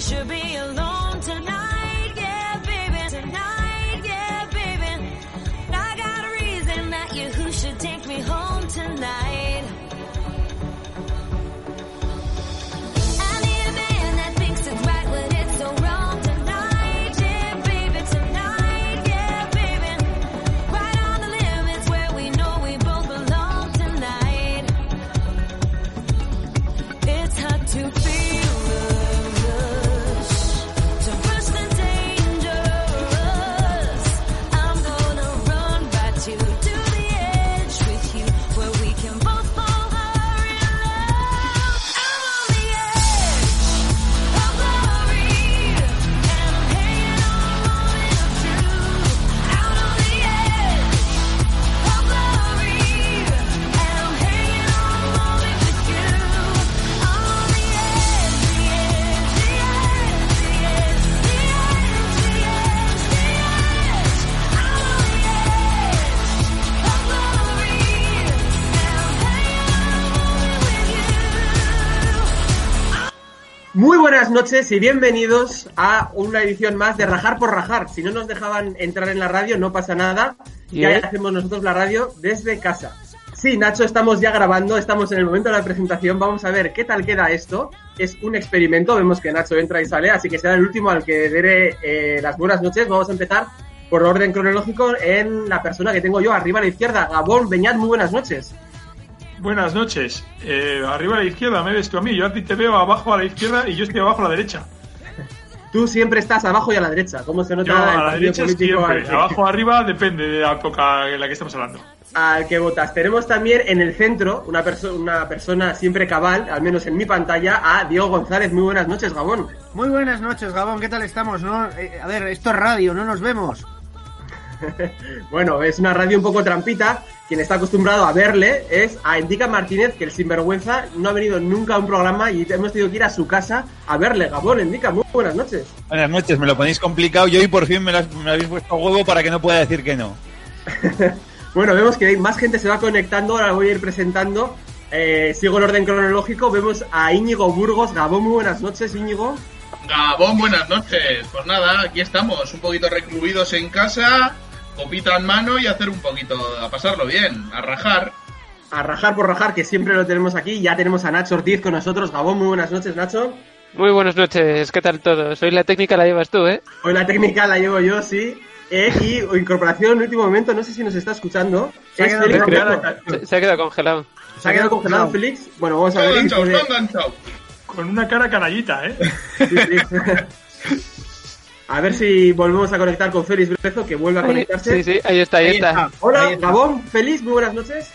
Should be alone buenas noches y bienvenidos a una edición más de Rajar por Rajar. Si no nos dejaban entrar en la radio, no pasa nada. Ya hacemos nosotros la radio desde casa. Sí, Nacho, estamos ya grabando, estamos en el momento de la presentación. Vamos a ver qué tal queda esto. Es un experimento, vemos que Nacho entra y sale, así que será el último al que daré eh, las buenas noches. Vamos a empezar por orden cronológico en la persona que tengo yo arriba a la izquierda. Gabón Beñat, muy buenas noches. Buenas noches. Eh, arriba a la izquierda me ves tú a mí. Yo a ti te veo abajo a la izquierda y yo estoy abajo a la derecha. Tú siempre estás abajo y a la derecha. ¿Cómo se nota Yo el a la derecha al siempre. Abajo arriba depende de la época en la que estamos hablando. al que votas. Tenemos también en el centro una, perso- una persona siempre cabal, al menos en mi pantalla, a Diego González. Muy buenas noches, Gabón. Muy buenas noches, Gabón, ¿qué tal estamos? No, eh, a ver, esto es radio, no nos vemos. Bueno, es una radio un poco trampita. Quien está acostumbrado a verle es a Indica Martínez, que el sinvergüenza no ha venido nunca a un programa y hemos tenido que ir a su casa a verle. Gabón, Indica, muy buenas noches. Buenas noches, me lo ponéis complicado y hoy por fin me, las- me habéis puesto a huevo para que no pueda decir que no. Bueno, vemos que más gente se va conectando, ahora voy a ir presentando. Eh, sigo el orden cronológico, vemos a Íñigo Burgos. Gabón, muy buenas noches, Íñigo. Gabón, buenas noches. Pues nada, aquí estamos, un poquito recluidos en casa, copita en mano y hacer un poquito, a pasarlo bien, a rajar. A rajar por rajar, que siempre lo tenemos aquí. Ya tenemos a Nacho Ortiz con nosotros. Gabón, muy buenas noches, Nacho. Muy buenas noches, ¿qué tal todo? Soy la técnica, la llevas tú, ¿eh? Hoy la técnica la llevo yo, sí. Eh, y incorporación en último momento, no sé si nos está escuchando. Se ha quedado Félix congelado. Se, se ha quedado congelado. ¿Se ha quedado congelado Félix? Bueno, vamos a ver. Con una cara canallita, ¿eh? sí, sí. A ver si volvemos a conectar con Félix Brezo, que vuelve a conectarse. sí, sí, ahí está, ahí, Ahí está. está. Hola, Ahí está. Gabón, Félix, muy buenas noches.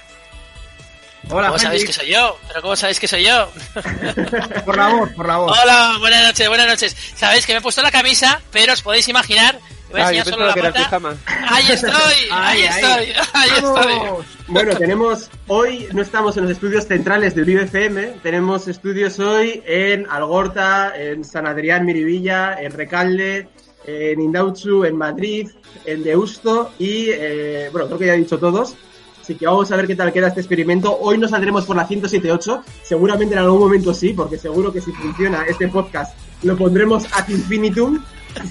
Hola, ¿Cómo sabéis que soy yo? ¿Pero cómo sabéis que soy yo? Por la voz, por la voz. Hola, buenas noches, buenas noches. Sabéis que me he puesto la camisa, pero os podéis imaginar. Voy a Ah, enseñar solo la pata. Ahí estoy, ahí, estoy, ahí estoy. Bueno, tenemos hoy, no estamos en los estudios centrales del UFM, tenemos estudios hoy en Algorta, en San Adrián, Miribilla, en Recalde, en Indauchu, en Madrid, en Deusto y, eh, bueno, creo que ya he dicho todos. Así que vamos a ver qué tal queda este experimento. Hoy no saldremos por la 107.8, seguramente en algún momento sí, porque seguro que si funciona este podcast lo pondremos ad infinitum.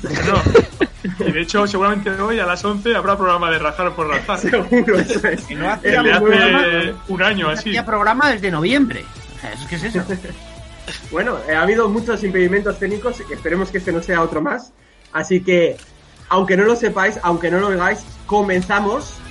No. Y de hecho, seguramente hoy a las 11 habrá programa de rajar por rajar. Seguro, eso es. Que no hace bueno. hace un año así. Hacía programa desde noviembre. O sea, ¿es- ¿Qué es eso? Bueno, eh, ha habido muchos impedimentos técnicos, esperemos que este no sea otro más. Así que, aunque no lo sepáis, aunque no lo oigáis, comenzamos.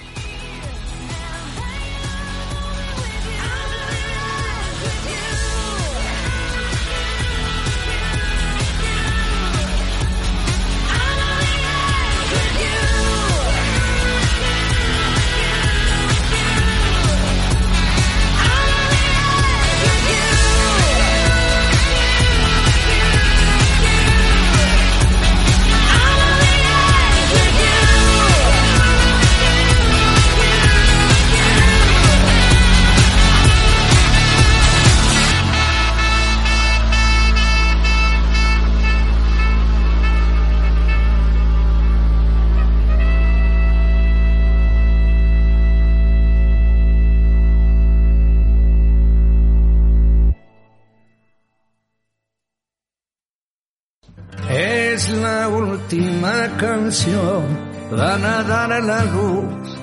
Última canción, van a dar a la luz,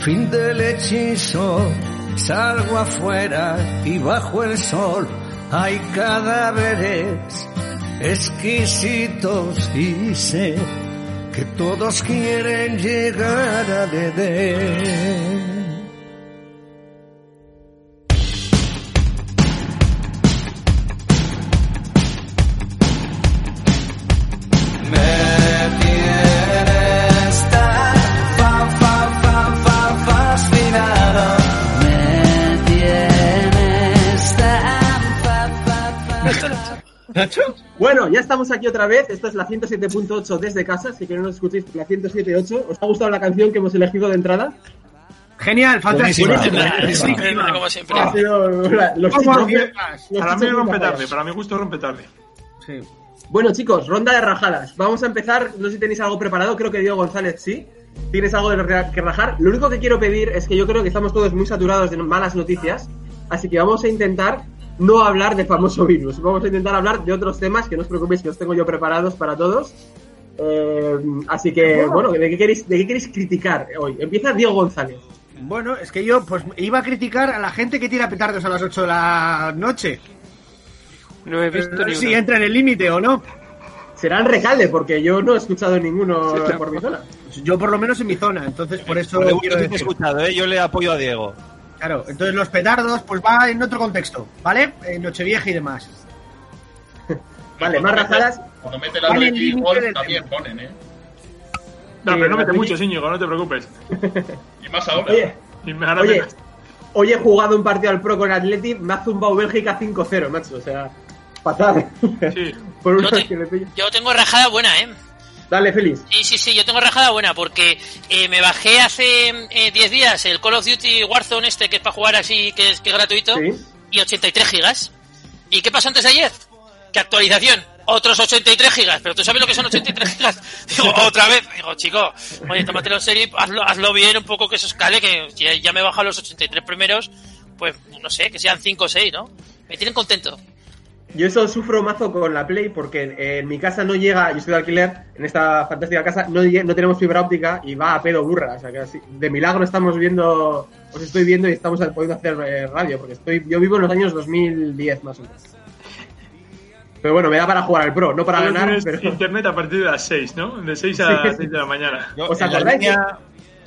fin del hechizo, salgo afuera y bajo el sol hay cadáveres exquisitos y sé que todos quieren llegar a beber. ¿Nacho? Bueno, ya estamos aquí otra vez. Esto es la 107.8 desde casa. Si que no nos escuchéis, la 107.8. ¿Os ha gustado la canción que hemos elegido de entrada? Genial, fantástico. Como siempre. Ha sido la- los Como chicos- fiestas. los Para mí rompe tarde, para mi gusto rompe tarde. Sí. Bueno, chicos, ronda de rajadas. Vamos a empezar. No sé si tenéis algo preparado. Creo que Diego González sí. ¿Tienes algo de que rajar? Lo único que quiero pedir es que yo creo que estamos todos muy saturados de malas noticias. Así que vamos a intentar no hablar de famoso virus. Vamos a intentar hablar de otros temas que no os preocupéis que os tengo yo preparados para todos. Eh, así que, bueno, ¿de qué, queréis, ¿de qué queréis criticar hoy? Empieza Diego González. Bueno, es que yo pues iba a criticar a la gente que tira petardos a las 8 de la noche. No he visto No ni sé si entra en el límite o no. Será en Recalde, porque yo no he escuchado ninguno por mi zona. Yo por lo menos en mi zona, entonces por eso De quiero te he decir. escuchado, ¿eh? Yo le apoyo a Diego. Claro, entonces los petardos pues va en otro contexto, ¿vale? En Nochevieja y demás. Vale, más rajadas. Cuando mete la Vale, gol del también ponen, ¿eh? No, pero no mete mucho, Íñigo, no te preocupes. Y más ahora. Oye, Y Oye, hoy he jugado un partido al Pro con Atleti, me ha zumbado Bélgica 5-0, macho. O sea, fatal. Sí. Por Yo, una te- que le pillo. yo tengo rajada buena, ¿eh? Dale, Félix. Sí, sí, sí, yo tengo rajada buena porque eh, me bajé hace eh, 10 días el Call of Duty Warzone este que es para jugar así, que es, que es gratuito, Sí. y 83 gigas. ¿Y qué pasó antes de ayer? ¿Qué actualización? Otros 83 gigas, pero tú sabes lo que son 83 gigas. Digo, otra vez. Digo, chico, oye, tómatelo en serio hazlo, hazlo bien un poco que eso escale, que ya, ya me he bajado los 83 primeros, pues no sé, que sean 5 o 6, ¿no? Me tienen contento. Yo eso sufro mazo con la Play porque en, en mi casa no llega, yo estoy de alquiler, en esta fantástica casa no, no tenemos fibra óptica y va a pedo burra. O sea que así, de milagro estamos viendo, os estoy viendo y estamos pudiendo hacer eh, radio porque estoy, yo vivo en los años 2010 más o menos. Pero bueno, me da para jugar al Pro, no para ganar, pero... internet a partir de las 6, ¿no? De 6 a Sí. las 6 de la mañana. Yo, ¿Os acordáis línea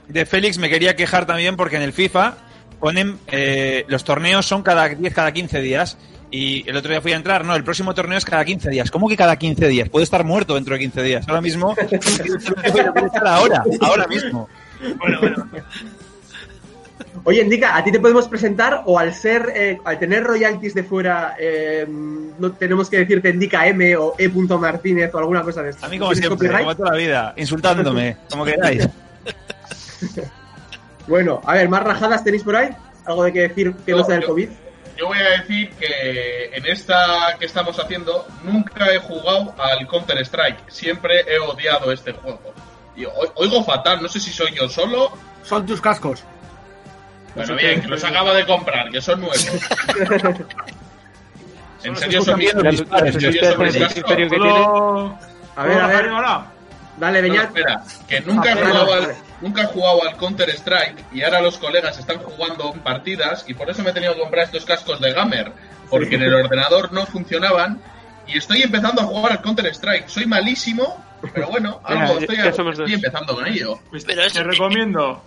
de Félix me quería quejar también porque en el FIFA ponen eh, los torneos son cada 10, cada 15 días. Y el otro día fui a entrar, no, el próximo torneo es cada 15 días. ¿Cómo que cada 15 días? Puede estar muerto dentro de 15 días. Ahora mismo, puede estar ahora, ahora mismo. Bueno, bueno. Oye, Indica, ¿a ti te podemos presentar o al ser, eh, al tener royalties de fuera, eh, no tenemos que decirte Indica M o E. Martínez o alguna cosa de esto? A mí como ¿Tienes siempre, copyright? como toda la vida, insultándome, como queráis. Bueno, a ver, ¿más rajadas tenéis por ahí? ¿Algo de que decir que no No, sea del yo- COVID? Yo voy a decir que en esta que estamos haciendo nunca he jugado al Counter Strike. Siempre he odiado este juego. Y oigo fatal, no sé si soy yo solo. Son tus cascos. Bueno, bien, que los acaba de comprar, que son nuevos. en serio son bien los La- disparos, ¿En la serio suspensión son mis del cascos? imperio que tiene. ¿Puedo, A ver, ¿puedo a ver. ahora? Dale, No, Beñat. espera, que nunca he, Ah, jugado al, vale. Nunca he jugado al Counter Strike y ahora los colegas están jugando partidas y por eso me he tenido que comprar estos cascos de gamer porque en el ordenador no funcionaban y estoy empezando a jugar al Counter Strike. Soy malísimo, pero bueno, algo estoy, empezando con ello. Pues te recomiendo,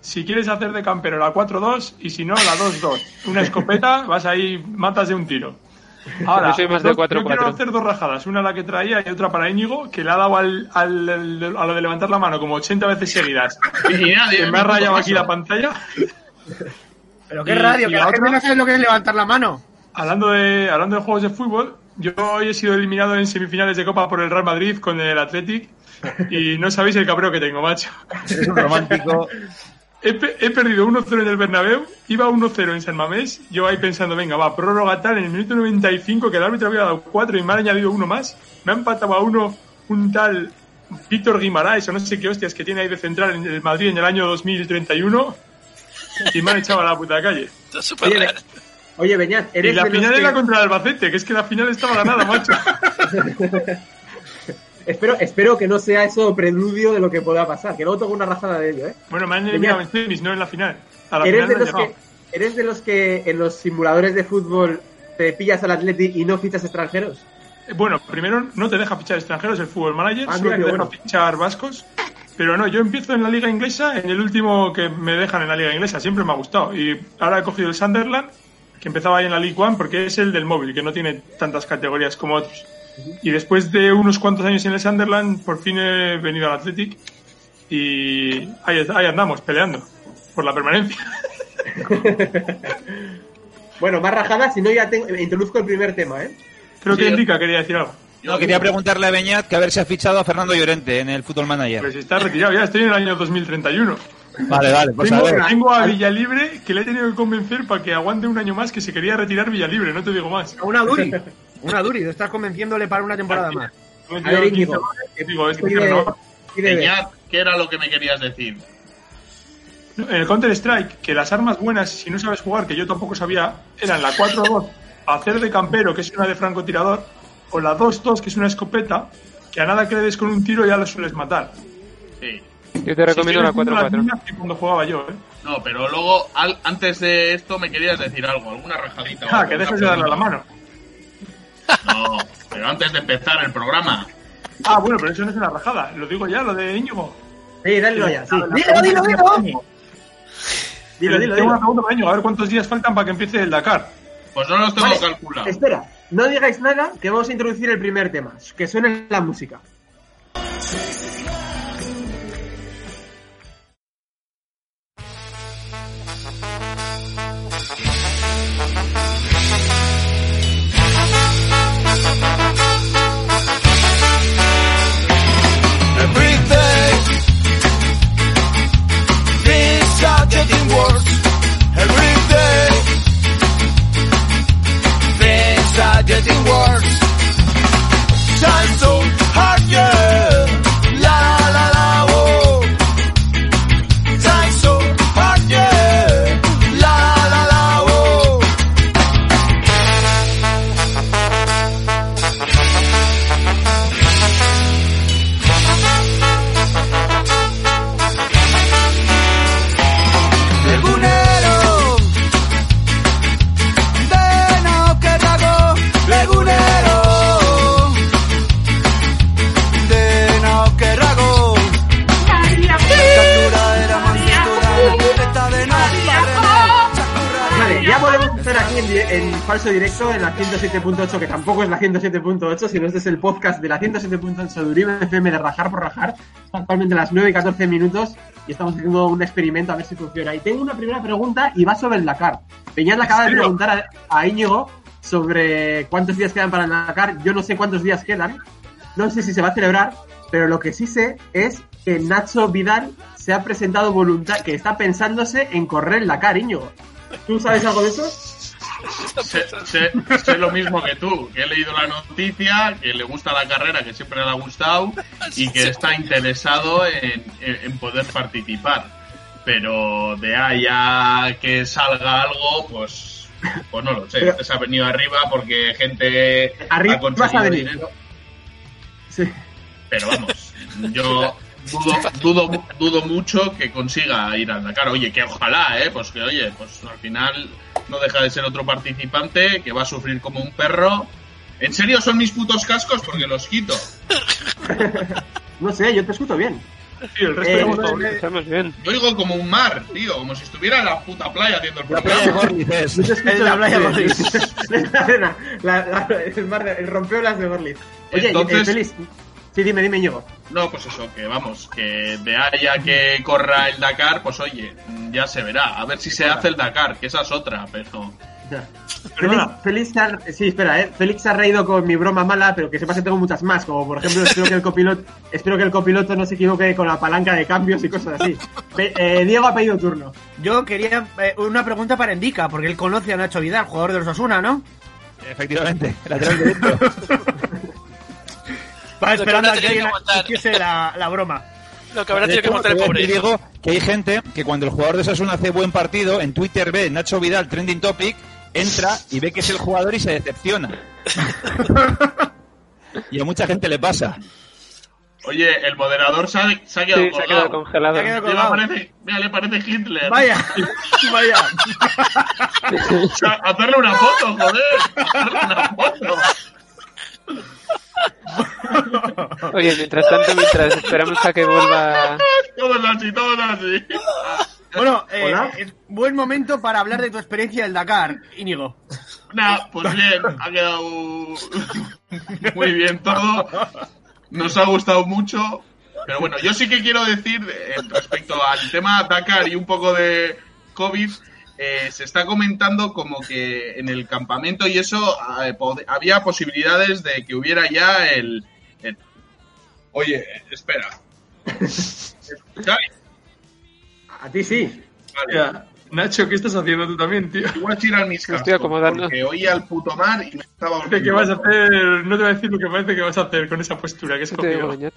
si quieres hacer de campero la 4-2 y si no la 2-2. Una escopeta, vas ahí, matas de un tiro. Ahora, Yo soy más de dos- 4-4. yo quiero hacer dos rajadas, una la que traía y otra para Íñigo, que le ha dado al, al- al- a lo de levantar la mano como 80 veces seguidas. Y nadie Que me ha rayado aquí la pantalla. Pero qué Y- radio, y que la la gente otra- no sabe lo que es levantar la mano. Hablando de, hablando de juegos de fútbol, yo hoy he sido eliminado en semifinales de Copa por el Real Madrid con el Athletic y no sabéis el cabreo que tengo, macho. Es un romántico. He, pe- he perdido 1-0 en el Bernabéu, iba 1-0 en San Mamés, yo ahí pensando, venga, va, prórroga tal, en el minuto 95 que el árbitro había dado 4 y me ha añadido uno más, me ha empatado a uno un tal Víctor Guimaraes o no sé qué hostias que tiene ahí de central en el Madrid en el año 2031 y me han echado a la puta calle. Oye. Oye, Beñat, Y eres la de los final que... era contra el Albacete, que es que la final estaba ganada, macho. Espero, espero que no sea eso preludio de lo que pueda pasar, que luego tengo una rajada de ello, ¿eh? Bueno, me han eliminado en semis, no en la final. A la ¿Eres final de, los que, ¿Eres de los que en los simuladores de fútbol te pillas al Atleti y no fichas extranjeros? Eh, Bueno, primero no te deja fichar extranjeros el fútbol manager, Ah, solo mira te qué deja bueno. fichar vascos. Pero no, yo empiezo en la liga inglesa, en el último que me dejan en la liga inglesa, siempre me ha gustado. Y ahora he cogido el Sunderland, que empezaba ahí en la League One, porque es el del móvil, que no tiene tantas categorías como otros. Y después de unos cuantos años en el Sunderland, por fin he venido al Athletic y ahí, ahí andamos, peleando por la permanencia. Bueno, más rajadas, si no ya tengo, introduzco el primer tema, ¿eh? Creo que. Enrica quería decir algo. No, quería preguntarle a Beñat que a ver si ha fichado a Fernando Llorente en el Fútbol Manager. Pues está retirado, ya estoy en el año 2031. Vale, vale, pues a tengo, ver. tengo a Villalibre que le he tenido que convencer para que aguante un año más que se quería retirar Villalibre, no te digo más. Una Duri. Una Duri. Estás convenciéndole para una temporada más. No me he A ver, tirado Íñigo. 15 más, digo, este Pide- no. pide ver. Peñat, ¿qué era lo que me querías decir? En el Counter Strike, que las armas buenas, si no sabes jugar, que yo tampoco sabía, eran la 4-2, hacer de campero, que es una de francotirador, o la 2-2, que es una escopeta, que a nada que le des con un tiro ya la sueles matar. Sí. Yo te recomiendo la Si quieres, las 4-4. mismas que cuando jugaba yo, ¿eh? No, pero luego, al- antes de esto, me querías decir algo, alguna rajadita. o Ah, que dejes de darle a la mano. No, pero antes de empezar el programa. Ah, bueno, pero eso no es una rajada, lo digo ya, lo de Íñigo. Sí, dale ya, sí. Dilo, dilo, dilo. Dilo, dilo, Tengo una pregunta para Íñigo, a ver cuántos días faltan para que empiece el Dakar. Pues no los tengo Vale, calculados. Espera, no digáis nada, que vamos a introducir el primer tema. Que suene la música. Falso directo en la 107.8, que tampoco es la 107.8, sino este es el podcast de la 107.8 de Uribe FM de Rajar por Rajar. Son actualmente las 9 y 14 minutos y estamos haciendo un experimento a ver si funciona. Y tengo una primera pregunta y va sobre el Dakar. Peñal le acaba de preguntar a, a Íñigo sobre cuántos días quedan para el Dakar. Yo no sé cuántos días quedan, no sé si se va a celebrar, pero lo que sí sé es que Nacho Vidal se ha presentado voluntario, que está pensándose en correr el Dakar, Íñigo. ¿Tú sabes algo de eso? Sé, sé- sé lo mismo que tú, que he leído la noticia, que le gusta la carrera, que siempre le ha gustado y que está interesado en, en- en poder participar. Pero de ahí a que salga algo, pues, pues no lo sé. Pero- se ha venido arriba porque gente Arriba ha vas a conseguido venir. dinero. Sí. Pero vamos, yo dudo, dudo, dudo mucho que consiga ir al Dakar. Oye, que ojalá, ¿eh? Pues que, oye, pues al final no deja de ser otro participante que va a sufrir como un perro. ¿En serio son mis putos cascos? Porque los quito. No sé, yo te escucho bien. Sí, el resto Eh. Estamos bien. Yo oigo como un mar, tío, como si estuviera en la puta playa haciendo el La playa de programa. Gorliz es. Yo te escucho Es la playa de. Es la la- la- el, mar de- el rompeolas de Gorliz. Oye, Entonces- eh, Félix. Sí, dime, dime, Íñigo. No, pues eso, que vamos, que de ahí a que corra el Dakar, pues oye, ya se verá. A ver si se hace el Dakar, que esa es otra, pero... Félix, Félix se ha- sí, espera, eh. Félix se ha reído con mi broma mala, pero que sepas que tengo muchas más. Como por ejemplo, espero que el copiloto, espero que el copiloto no se equivoque con la palanca de cambios y cosas así. Pe- eh, Diego ha pedido turno. Yo quería eh, una pregunta para Indica, porque él conoce a Nacho Vidal, jugador de los Osuna, ¿no? Efectivamente, lateral derecho. Va esperando a que alguien hiciese la, la broma. Lo que habrá tenido que montar el pobre. decir, Diego, que hay gente que cuando el jugador de Sasuna hace buen partido, en Twitter ve Nacho Vidal trending topic, entra y ve que es el jugador y se decepciona. y a mucha gente le pasa. Oye, el moderador se ha, se ha quedado Sí, se ha quedado congelado. Se ha quedado Mira, parece, mira, le parece Hitler. Vaya, vaya. O sea, hacerle una foto, joder. Hacerle una foto. Oye, mientras tanto, mientras esperamos a que vuelva... Todos así, todos así. Bueno, eh, Hola. es buen momento para hablar de tu experiencia del Dakar, Íñigo. Nah, pues bien, ha quedado muy bien todo. Nos ha gustado mucho. Pero bueno, yo sí que quiero decir eh, respecto al tema Dakar y un poco de COVID, eh, se está comentando como que en el campamento y eso eh, pod- había posibilidades de que hubiera ya el... el- Oye, espera. ¿Escucháis? A ti sí. Vale. Ya. Nacho, ¿qué estás haciendo tú también, tío? Igual tirar mis cascos, estoy acomodando. porque oía el puto mar y me estaba que vas a hacer, no te voy a decir lo que parece que vas a hacer con esa postura que. Vosotros me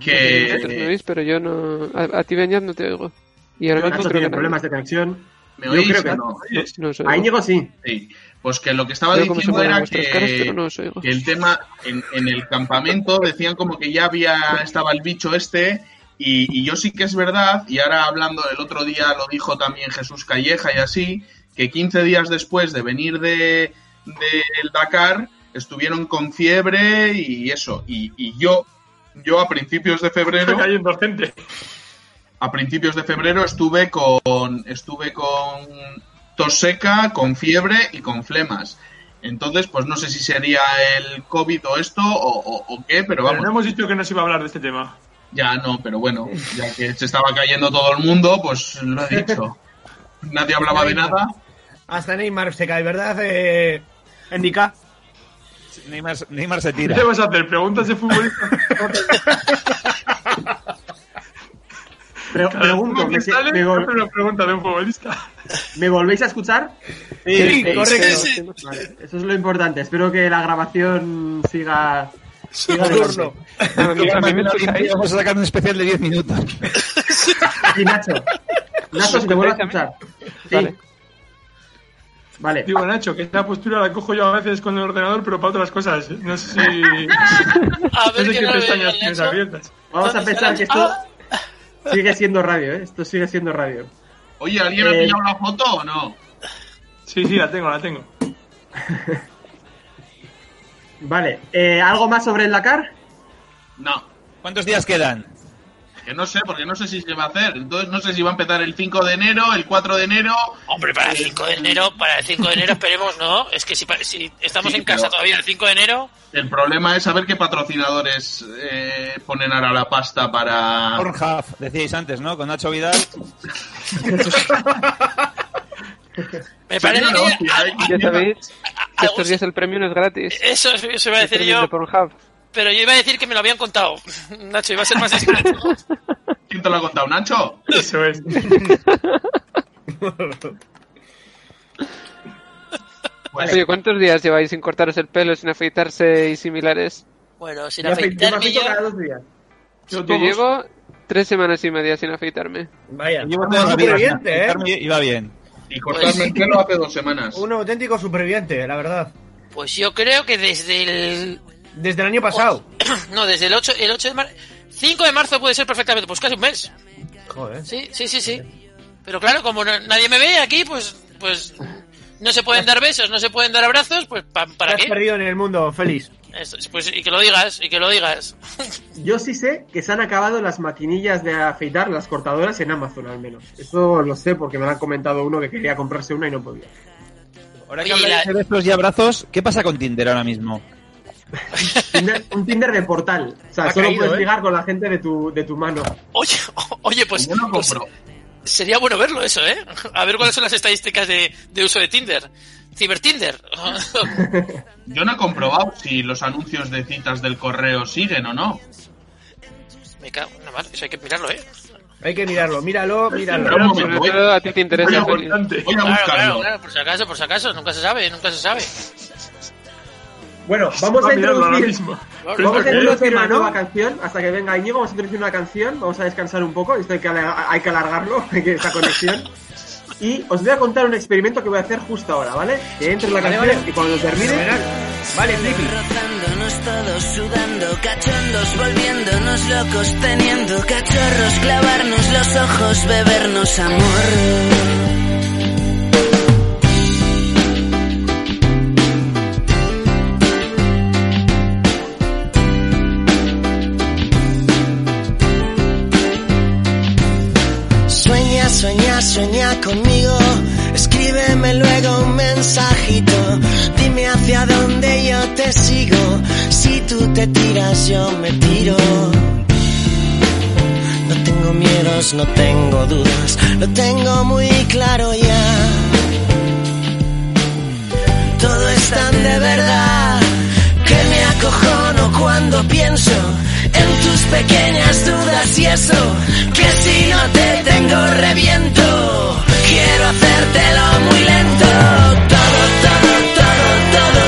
que oís, pero yo no... A, a ti, Beñat, no te oigo. Y ahora mismo Nacho tiene problemas de conexión. Me Yo oís creo o que- no? No os A oigo. Íñigo sí. Sí. Pues que lo que estaba diciendo era caras, que, no el tema en, en el campamento decían como que ya había estaba el bicho este y, y yo sí que es verdad y ahora hablando el otro día lo dijo también Jesús Calleja y así que 15 días después de venir de del Dakar estuvieron con fiebre y eso y, y yo yo a principios de febrero Está cayendo gente. A principios de febrero estuve con estuve con tos seca, con fiebre y con flemas. Entonces, pues no sé si sería el COVID o esto o, o- o qué, pero Pero vamos, no hemos dicho que no se iba a hablar de este tema. ya no, pero bueno, ya que se estaba cayendo todo el mundo, pues lo he dicho. Nadie hablaba de nada. Hasta Neymar se cae, ¿verdad? Eh, Endika. Neymar, Neymar se ¿Qué tira. te vas a hacer? ¿Preguntas de futbolista? Pre- Cada pregunto, ¿me, sale, me vol- hace una pregunta de un futbolista. ¿me volvéis a escuchar? Sí, sí, correcto. sí. Vale, eso es lo importante. Espero que la grabación siga. siga Turno. me escucháis. Vamos a sacar un especial de 10 minutos. Sí, Nacho. Nacho, si te vuelvo a escuchar. Sí. Vale. Vale. Digo, Nacho, que esta postura la cojo yo a veces con el ordenador, pero para otras cosas. ¿eh? No sé si. A No sé qué pestañas veo, tienes abiertas. Vamos a ¿Dónde pensar que esto sigue siendo radio, ¿eh? Esto sigue siendo radio. Oye, ¿alguien ha Eh. pillado la foto o no? Sí, sí, la tengo, la tengo. Vale. Eh, ¿Algo más sobre el Dakar? No. ¿Cuántos días quedan? Que no sé, porque no sé si se va a hacer. Entonces no sé si va a empezar el 5 de enero, el 4 de enero. Hombre, para el 5 de enero, para el 5 de enero esperemos, ¿no? Es que si, pa- si estamos Sí, en casa todavía el 5 de enero, El problema es saber qué patrocinadores eh, ponen ahora la pasta para... Pornhub, decíais antes, ¿no? Con Nacho Vidal. me parece que... ¿eh? Ya sabéis a- que a- estos días el premio no es gratis. Eso, eso iba a decir yo, de. Pero yo iba a decir que me lo habían contado. Nacho, iba a ser más discreto. ¿Quién te lo ha contado, Nacho? Eso es. Pues, Oye, ¿cuántos días lleváis sin cortaros el pelo, sin afeitarse y similares? Bueno, sin me me afeitarme afeito yo... cada dos días. Yo llevo tres semanas y media sin afeitarme. Vaya. Llevo Un superviviente, ¿eh? afeitarme y va bien. y cortarme el pelo hace dos semanas. Un auténtico superviviente, la verdad. Pues yo creo que desde el... Desde el año pasado. No, desde el 8, el 8 de marzo... 5 de marzo puede ser perfectamente, pues casi un mes. Joder. Sí, sí, sí, sí. Pero claro, como no- nadie me ve aquí, pues, pues no se pueden dar besos, no se pueden dar abrazos, pues pa- Te ¿para has qué? perdido en el mundo, feliz. Esto pues, y que lo digas, y que lo digas. Yo sí sé que se han acabado las maquinillas de afeitar, las cortadoras en Amazon al menos. Eso lo sé porque me lo han comentado uno que quería comprarse una y no podía. Ahora que Oye, habláis la- de besos y abrazos, ¿qué pasa con Tinder ahora mismo? Tinder- un Tinder de portal. O sea, Ha solo caído, puedes ¿eh? ligar con la gente de tu, de tu mano. Oye, oye, pues, Yo no pues compro. sería bueno verlo eso, ¿eh? A ver cuáles son las estadísticas de, de uso de Tinder. Cibertinder. Yo no he comprobado si los anuncios de citas del correo siguen o no. Me cago en la mar, eso hay que mirarlo, ¿eh? Hay que mirarlo, míralo, Pero míralo. voy, todo a ti te interesa, voy a Feliz. Importante. voy a Claro, claro, buscarlo. claro, por si acaso, por si acaso, nunca se sabe, nunca se sabe. Bueno, vamos Va a a mirarlo ahora introducir. mismo. Vamos a introducir una nueva canción hasta que venga Íñigo. Vamos a introducir una canción. Vamos a descansar un poco. Esto hay que, hay que alargarlo, hay que esta conexión. y os voy a contar un experimento que voy a hacer justo ahora, ¿vale? Que entre la Vale, canción vale. y cuando termine... Vale, Flippy. Rozándonos todos, sudando, cachondos, volviéndonos locos, teniendo cachorros, clavarnos los ojos, bebernos amor. Conmigo. Escríbeme luego un mensajito. Dime hacia dónde yo te sigo. Si tú te tiras, yo me tiro. No tengo miedos, no tengo dudas. Lo tengo muy claro ya. Todo es tan de verdad que me acojono cuando pienso en tus pequeñas dudas y eso, que si no te tengo reviento, quiero hacértelo muy lento, todo, todo, todo, todo,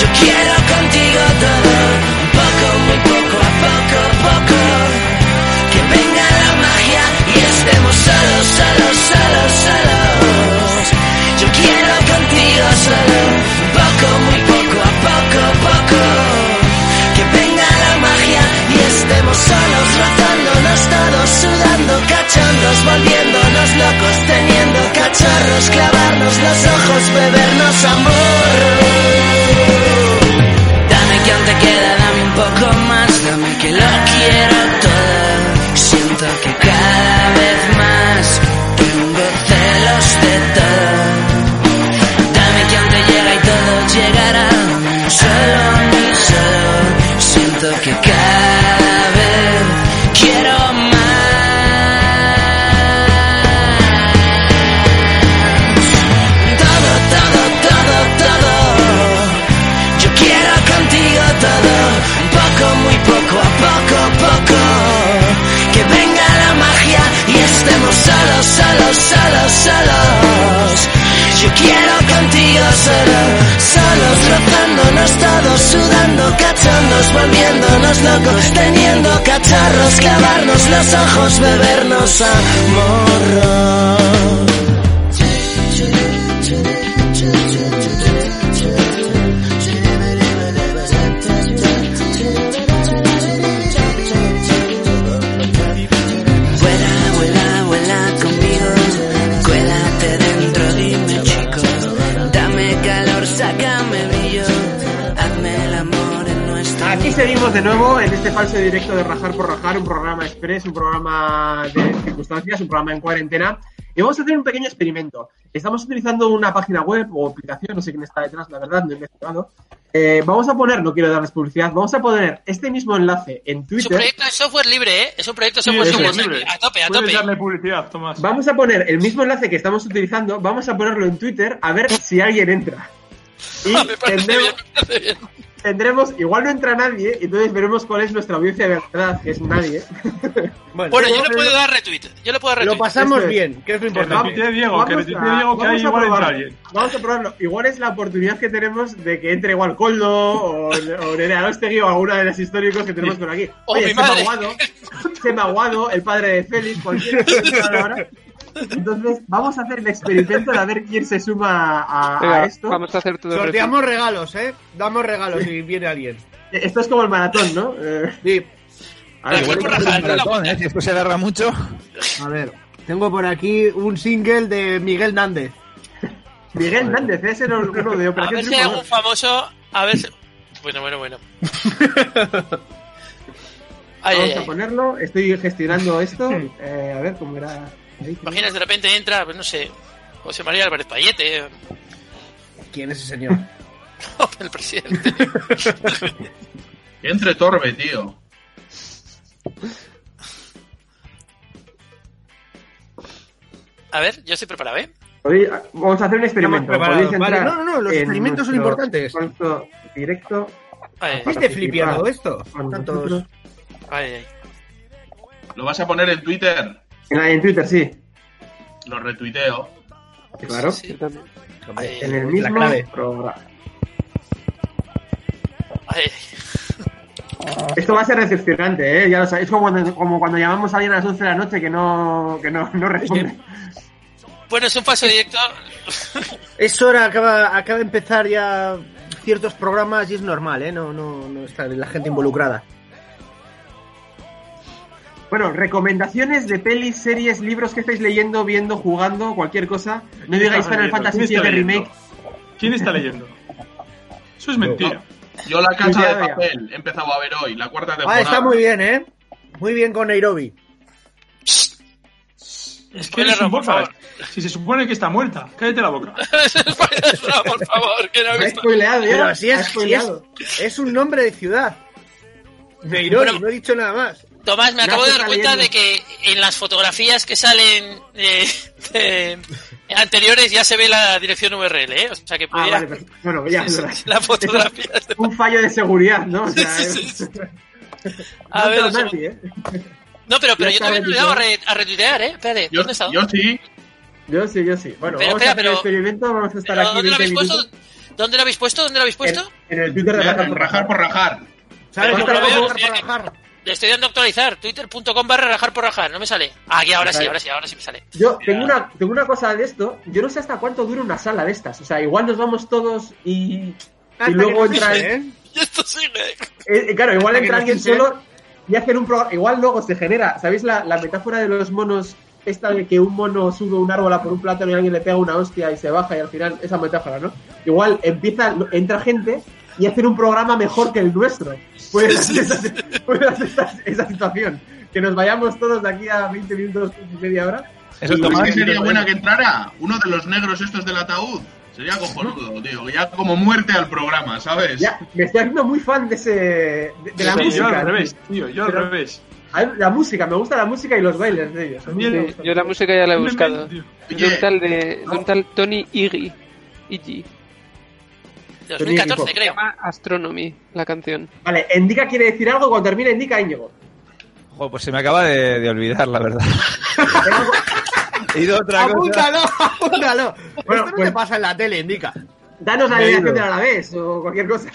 yo quiero clavarnos los ojos, bebernos amor. Solo, solos, rozándonos todos, sudando, cachondos, volviéndonos locos, teniendo cacharros, clavarnos los ojos, bebernos amor. Vuela, seguimos de nuevo en este falso directo de Rajar por Rajar, un programa express, un programa de circunstancias, un programa en cuarentena. Y vamos a hacer un pequeño experimento. Estamos utilizando una página web o aplicación, no sé quién está detrás, la verdad, no he investigado. Eh, vamos a poner, no quiero darles publicidad, vamos a poner este mismo enlace en Es un Twitter. proyecto de software libre, ¿eh? Es un proyecto de Sí, software libre. software libre. A tope, a Puedes tope. darle publicidad, Tomás. Vamos a poner el mismo enlace que estamos utilizando, vamos a ponerlo en Twitter a ver si alguien entra. Y tendremos, bien, igual no entra nadie, y entonces veremos cuál es nuestra audiencia de verdad, que es nadie. Bueno, Bueno, yo le puedo dar retweet. Yo le puedo dar lo retweet. pasamos Esto es. bien, que es lo importante. retuitee Diego, que Vamos a- Diego, que vamos ahí a igual entra probarlo. alguien. Vamos a probarlo. Igual es la oportunidad que tenemos de que entre igual Coldo o, o Nerea Arostegui o alguna de las históricos que tenemos por aquí. O Oye, mi Sema madre. Aguado, Sema Aguado, el padre de Félix, ahora. Entonces, vamos a hacer el experimento de a ver quién se suma a, a esto. vamos a hacer todo el Sorteamos regalos, ¿eh? Damos regalos si viene alguien. Esto es como el maratón, ¿no? Eh, Sí. a ver, Igual rajar, Maratón, ¿eh? Si esto se alarga mucho. A ver, tengo por aquí un single de Miguel Nández. Miguel Nández, ese era uno de A Operación ver si hay algún famoso. A ver si. Bueno, bueno, bueno. Ay, Vamos ay, a ay. ponerlo. Estoy gestionando esto. Eh, a ver cómo era. Imaginas de repente entra, pues no sé, José María Álvarez Payete, ¿Quién es ese señor? el presidente. Entre Torbe, tío. A ver, yo estoy preparado, ¿eh? Vamos a hacer un experimento. Estamos Podéis preparados. entrar Vale, no, no, no, los en experimentos son importantes. directo. Ay, ¿Es de esto? Tantos... nosotros. ay, ay. ¿Lo vas a poner en Twitter? En, en Twitter, sí. Lo retuiteo. Claro. Sí. Hombre, En el la mismo clave. programa. Ay, Esto va a ser decepcionante, ¿eh? Ya lo sabéis. Es como cuando, como cuando llamamos a alguien a las 11 de la noche que no, que no, no responde. Bueno, es un falso directo. Es hora, acaba, acaba de empezar ya ciertos programas y es normal, ¿eh? No, no, no está la gente involucrada. Bueno, recomendaciones de pelis, series, libros que estáis leyendo, viendo, jugando, cualquier cosa. No digáis Final leyendo? Fantasy ¿Quién está VII leyendo? Remake. ¿Quién está leyendo? Eso es mentira. Yo la casa de papel he empezado a ver hoy, la cuarta Ah, temporada. está muy bien, ¿eh? Muy bien con Nairobi. Es que eres un por favor. Si se supone que está muerta, cállate la boca. Por favor, que no he Ha visto. spoileado ya. Pero así ha es, es, un nombre de ciudad. Nairobi, Bueno. no he dicho nada más. Tomás, me acabo de dar cuenta de que en las fotografías que salen eh, de- anteriores ya se ve la dirección URL, ¿eh? O sea que Ah, podría- vale, perfecto. Bueno, ya. la fotografía es de- Un fallo de seguridad, ¿no? O sea, Sí, sí. no A ver, nadie, ¿eh? No, pero, pero yo todavía no le he dado a, re- a retuitear, ¿eh? Espérate, Yo, ¿dónde está? yo sí. Yo sí, yo sí. Bueno, Pero, vamos espera, a hacer el pero- experimento, vamos a estar ¿Pero aquí ¿Dónde lo 20 habéis puesto? ¿Dónde lo habéis puesto? ¿Dónde lo habéis puesto? En, en el Twitter de Rajar por Rajar por rajar. ¿Sabes Pero lo que lo vamos a rajar? Le estoy dando a actualizar. Twitter.com barra rajar por rajar. No me sale. Ah, aquí ahora sí, ahora sí, ahora sí me sale. Yo tengo una, tengo una cosa de esto. Yo no sé hasta cuánto dura una sala de estas. O sea, igual nos vamos todos y, y luego entra. ¿eh? Y esto sigue. eh, claro, igual entra alguien solo y hacen un programa. Igual luego se genera. ¿Sabéis la, la metáfora de los monos? Esta de que un mono sube un árbol a por un plátano y alguien le pega una hostia y se baja y al final. Esa metáfora, ¿no? Igual empieza, entra gente y hacen un programa mejor que el nuestro. Puede ser esa, puede ser esa, esa situación. Que nos vayamos todos de aquí a 20 minutos y media hora. Eso ¿Y Tomás, qué sería buena que entrara? Uno de los negros estos del ataúd. Sería cojonudo, tío. Ya como muerte al programa, ¿sabes? Ya, me estoy haciendo muy fan de ese. de, de la Sí, música. yo al revés, tío, yo al revés. La música, me gusta la música y los bailes de ellos. Sí, yo la música ya la he buscado. tío. De un tal, de, de un tal Tony Iggy. Iggy. De Tenía 2014, equipo. Se creo. llama Astronomy, la canción. Vale, Indica quiere decir algo cuando termine Indica Íñigo. Joder, pues se me acaba de, de olvidar, la verdad. He ido otra cosa. Apúntalo, apúntalo. Bueno, Esto no pues- te pasa en la tele, indica. Danos la alineación del Alavés o cualquier cosa.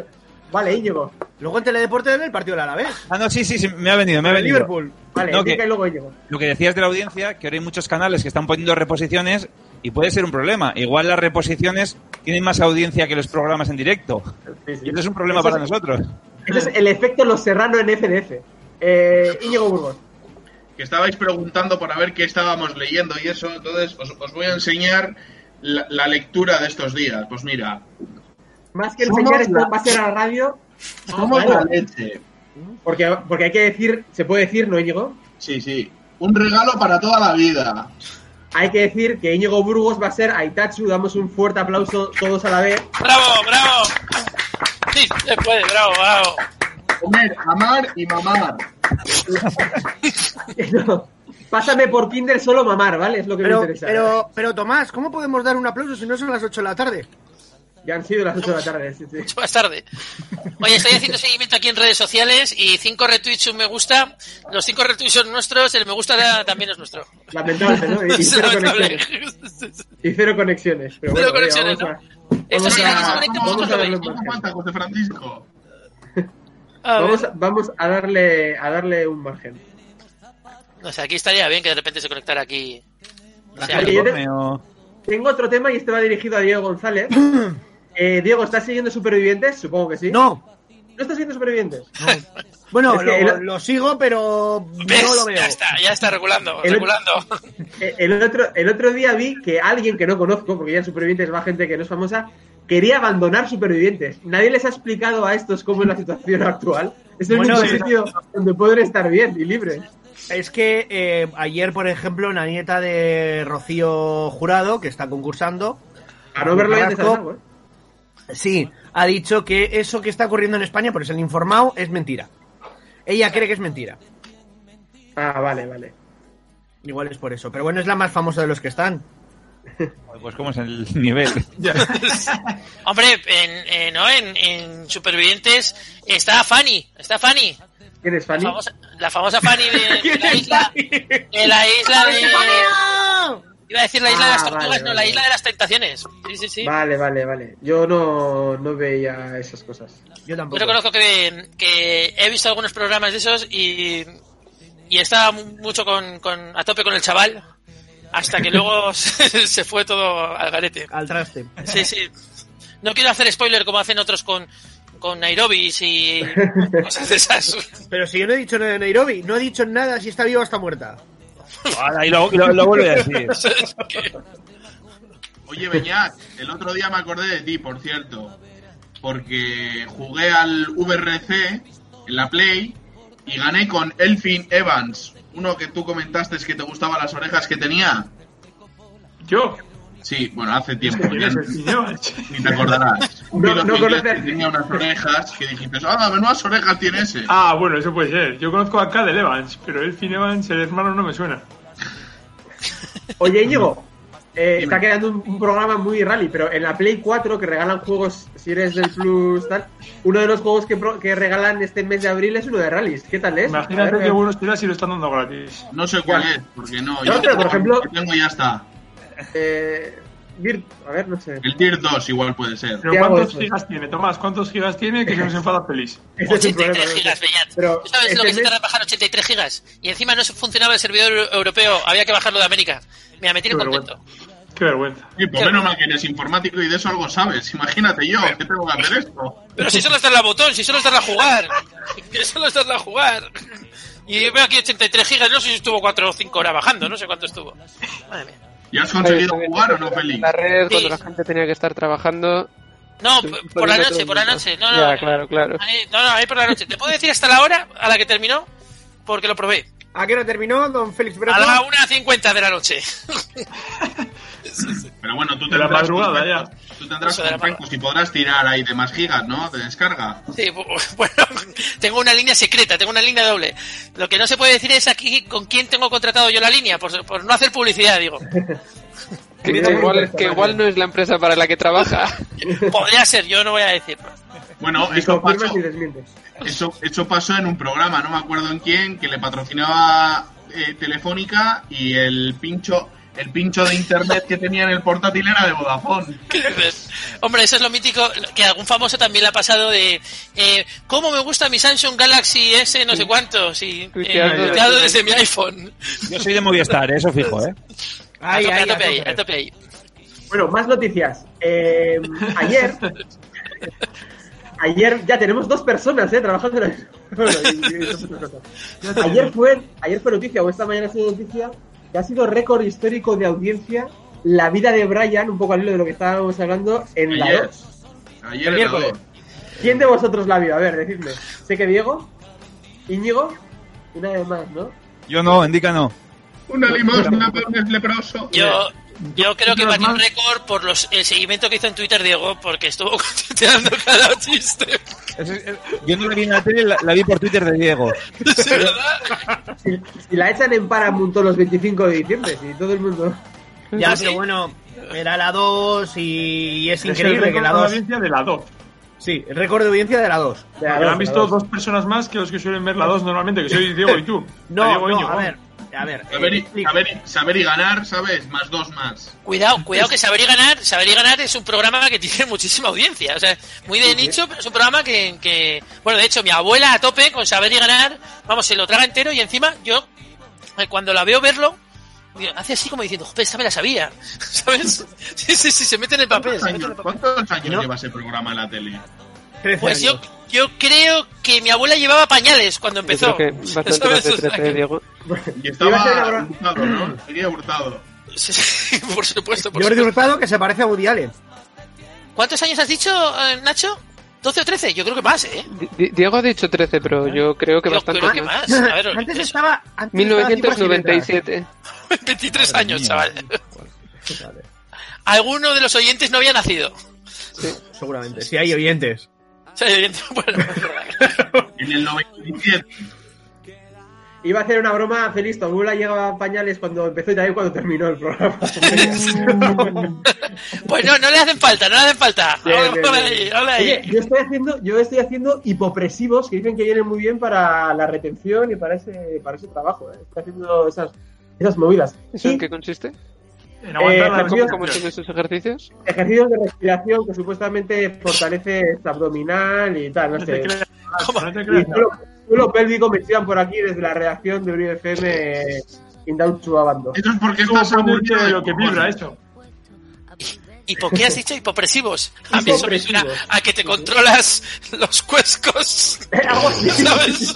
vale, Íñigo. Luego en Teledeporte en el partido del Alavés. Ah, no, sí, sí, sí, me ha venido, me ha venido. Liverpool. Vale, No, Indica que- y luego Íñigo. Lo que decías de la audiencia, que ahora hay muchos canales que están poniendo reposiciones y puede ser un problema. Igual las reposiciones tienen más audiencia que los programas en directo. Sí, sí. Y eso es un problema Eso para es- nosotros. Ese es el efecto Los Serrano en FDF. Eh, Íñigo Burgos. Que estabais preguntando para ver qué estábamos leyendo y eso. Entonces os, os voy a enseñar la, la lectura de estos días. Pues mira, Más que enseñar esto va a ser a la radio. somos la leche. Porque, porque hay que decir, se puede decir, ¿no, Íñigo? Sí, sí. Un regalo para toda la vida. Hay que decir que Íñigo Burgos va a ser Aitachu. Damos un fuerte aplauso todos a la vez. ¡Bravo, bravo! Sí, se puede, bravo, bravo. Comer, amar y mamar. No. Pásame por Tinder solo mamar, ¿vale? Es lo que Pero, me interesa. pero, pero Tomás, ¿cómo podemos dar un aplauso si no son las 8 de la tarde? Ya han sido las 8 de la tarde, sí, sí. Mucho más tarde. Oye, estoy haciendo seguimiento aquí en redes sociales y cinco retweets y un me gusta. Los cinco retweets son nuestros, el me gusta también es nuestro. Lamentable, ¿no? Y, y cero lamentable. conexiones. Y cero conexiones. Pero Cero bueno, oye, conexiones, vamos Esto Vamos sí, a- aquí se conecta, vamos vosotros a lo verlo veis. en ¿Cómo falta José Francisco? A a, vamos, a, vamos a darle a darle un margen. No sé, aquí estaría bien que de repente se conectara aquí. O sea, te- tengo otro tema y este va dirigido a Diego González. Eh, Diego, ¿estás siguiendo Supervivientes? Supongo que sí. No. ¿No estás siguiendo Supervivientes? Bueno, Es que lo, el- lo sigo, pero ¿ves? no lo veo. Ya está, ya está regulando, El- regulando. Eh, El otro, el otro día vi que alguien que no conozco, porque ya en Supervivientes va gente que no es famosa, quería abandonar Supervivientes. Nadie les ha explicado a estos cómo es la situación actual. Es el Bueno, único sí. sitio donde pueden estar bien y libres. Es que eh, ayer, por ejemplo, la nieta de Rocío Jurado, que está concursando, A no verlo ya te Carrasco, ¿eh? Sí, ha dicho que eso que está ocurriendo en España, por eso el informado, es mentira. Ella cree que es mentira. Ah, vale, vale. Igual es por eso. Pero bueno, es la más famosa de los que están. Pues cómo es el nivel. Hombre, en, eh, ¿no? en, en Supervivientes está Fanny, está Fanny. ¿Quién es Fanny? La famosa, la famosa Fanny de, de la isla. De la isla de. Iba a decir la isla de las Ah, tortugas, vale, no, vale. la isla de las tentaciones. Sí, sí, sí. Vale, vale, vale. Yo no, no veía esas cosas. Yo Yo tampoco. reconozco que, que he visto algunos programas de esos y, y estaba mu- mucho con, con- a tope con el chaval. hasta que luego se se fue todo al garete. Al traste. Sí, sí. No quiero hacer spoiler como hacen otros con, con Nairobi y cosas de esas. Pero si yo no he dicho nada de Nairobi, no he dicho nada si está viva o está muerta. Ahora, y lo, lo- lo vuelve a decir. Oye, Beñat, el otro día me acordé de ti, por cierto. Porque jugué al VRC en la Play y gané con Elfin Evans. Uno que tú comentaste que te gustaban las orejas que tenía. Yo. Sí, bueno, hace tiempo. ¿Quién ya es el señor? Ni te acordarás. Un No- no conoces. tenía unas orejas que dijiste, ah, menudas orejas tiene ese. Ah, bueno, eso puede ser. Yo conozco a Cadel Evans, pero el Finn Evans, el hermano, no me suena. Oye, Íñigo, eh, está quedando un, un programa muy rally, pero en la Play 4 que regalan juegos, si eres del Plus, tal, uno de los juegos que, pro- que regalan este mes de abril es uno de rallies. ¿Qué tal es? Imagínate ver, qué eh, bueno será si lo están dando gratis. No sé cuál es, porque no. No, pero, por ejemplo- tengo ya está. Eh, a ver, no sé. El Tier 2 igual puede ser. Pero ¿Qué hago ¿cuántos gigas tiene? Tomás, ¿cuántos gigas tiene que se nos enfada feliz? Ese es un 83 problema, ¿no? gigas, ¿Tú sabes lo que se tarda en bajar 83 gigas? Y encima no funcionaba el servidor europeo, había que bajarlo de América. Mira, me tiene contento. Qué vergüenza. Y pues menos mal que eres informático y de eso algo sabes. Imagínate yo, que tengo que hacer esto. Pero si solo es darle al botón, si solo es darle a jugar. Que solo es darle a jugar. Y veo aquí 83 gigas, no sé si estuvo 4 o 5 horas bajando, no sé cuánto estuvo. Madre mía. ¿Y has conseguido jugar o no, Félix? La red, Sí. cuando la gente tenía que estar trabajando. No, Sí, por por la noche, por la noche. No, no, Ya, claro, claro. ahí- no, no, ahí por la noche. Te puedo decir hasta la hora a la que terminó, porque lo probé. ¿A qué hora terminó, don Félix? A la 1.50 de la noche. Pero bueno, tú De la tendrás madrugada ya. Tú tendrás contactos y podrás tirar ahí de más gigas, ¿no? De descarga. Sí, bu- bueno, tengo una línea secreta, tengo una línea doble. Lo que no se puede decir es aquí con quién tengo contratado yo la línea, por, por no hacer publicidad, digo. Igual, que igual no es la empresa para la que trabaja. Podría ser, yo no voy a decir. Bueno, Y eso pasó, y eso, eso pasó en un programa, no me acuerdo en quién, que le patrocinaba eh, Telefónica y el pincho el pincho de internet que tenía en el portátil era de Vodafone. Hombre, eso es lo mítico que algún famoso también le ha pasado de eh, ¿Cómo me gusta mi Samsung Galaxy S no sé cuántos? Y eh, desde- mi iPhone. Yo soy de Movistar, eso fijo, ¿eh? Ahí, a ahí, tope, a tope a ahí, tope. a tope ahí. Bueno, más noticias. Eh, ayer. Ayer ya tenemos dos personas, ¿eh? Trabajando en la. Ayer fue, ayer fue noticia, o esta mañana ha sido noticia, que ha sido récord histórico de audiencia la vida de Brian, un poco al hilo de lo que estábamos hablando, en la Ayer. 2. Ayer El miércoles. ¿Quién de vosotros la vio? A ver, decidme. Sé que Diego, Íñigo y nadie más, ¿no? Yo no, indica no. Una limosna para un leproso. Yo, yo creo que batió un récord por los, el seguimiento que hizo en Twitter Diego, porque estuvo tuiteando cada chiste. Yo no la vi en la tele, la, la vi por Twitter de Diego. ¿Es verdad? Si, si la echan en Paramount todos los 25 de diciembre, si todo el mundo... Ya, Sí. pero bueno, era la 2 y es Es increíble que récord la de 2... audiencia de la 2. Sí, el récord de audiencia de la 2. de la han la visto dos. dos personas más que los que suelen ver la 2 normalmente, que soy Diego y tú. No, Diego y no, Íñigo. a ver, a ver. Saber eh, y, saber, y- saber y ganar, ¿sabes? Más dos más. Cuidado, cuidado que Saber y Ganar, Saber y Ganar es un programa que tiene muchísima audiencia, o sea, muy de nicho, pero es un programa que, que, bueno, de hecho, mi abuela a tope con Saber y Ganar, vamos, se lo traga entero y encima yo, eh, cuando la veo verlo, hace así como diciendo, joder, esta me la sabía, ¿sabes? Sí, sí, sí, se mete en el papel, ¿Cuántos años, el papel. cuántos años ¿No? lleva ese programa en la tele? 13 Pues años. yo creo que mi abuela llevaba pañales cuando Yo empezó. creo que bastante más de O sea 13, que- Diego. Y estaba hurtado, ¿no? Seguía hurtado. Sí, sí, por supuesto, por Jordi supuesto. Hurtado que se parece a Woody Allen. ¿Cuántos años has dicho, eh, Nacho? ¿12 o 13? Yo creo que más, ¿eh? Di- Diego ha dicho 13, pero yo creo que Yo bastante creo que más. más. A ver, antes es- estaba... Antes estaba cifras y letras. 1997. 23 Madre años, mía. chaval. Alguno de los oyentes no había nacido. Seguramente, si hay oyentes. En el 97. Iba a hacer una broma, feliz, tu abuela llegaba a pañales cuando empezó y también cuando terminó el programa. pues no, no le hacen falta, no le hacen falta. Ahí. Oye, yo estoy haciendo, yo estoy haciendo hipopresivos que dicen que vienen muy bien para la retención y para ese, para ese trabajo. ¿eh? Estoy haciendo esas, esas movidas. ¿Eso Y en qué consiste? En aguantar Eh, ¿Cómo, cómo son esos ejercicios? ejercicios de respiración que supuestamente fortalece este abdominal y tal, no No sé. te creas, ¿Cómo? no te Y creas. suelo, suelo pélvico me tiran por aquí desde la redacción de Uribe FM y Indauchu Abando. Eso es porque ¿Cómo estás aburrido de lo que cojones. vibra esto? ¿Y por qué has dicho hipopresivos? A mí eso me suena a que te controlas los cuescos. algo así. ¿Sabes?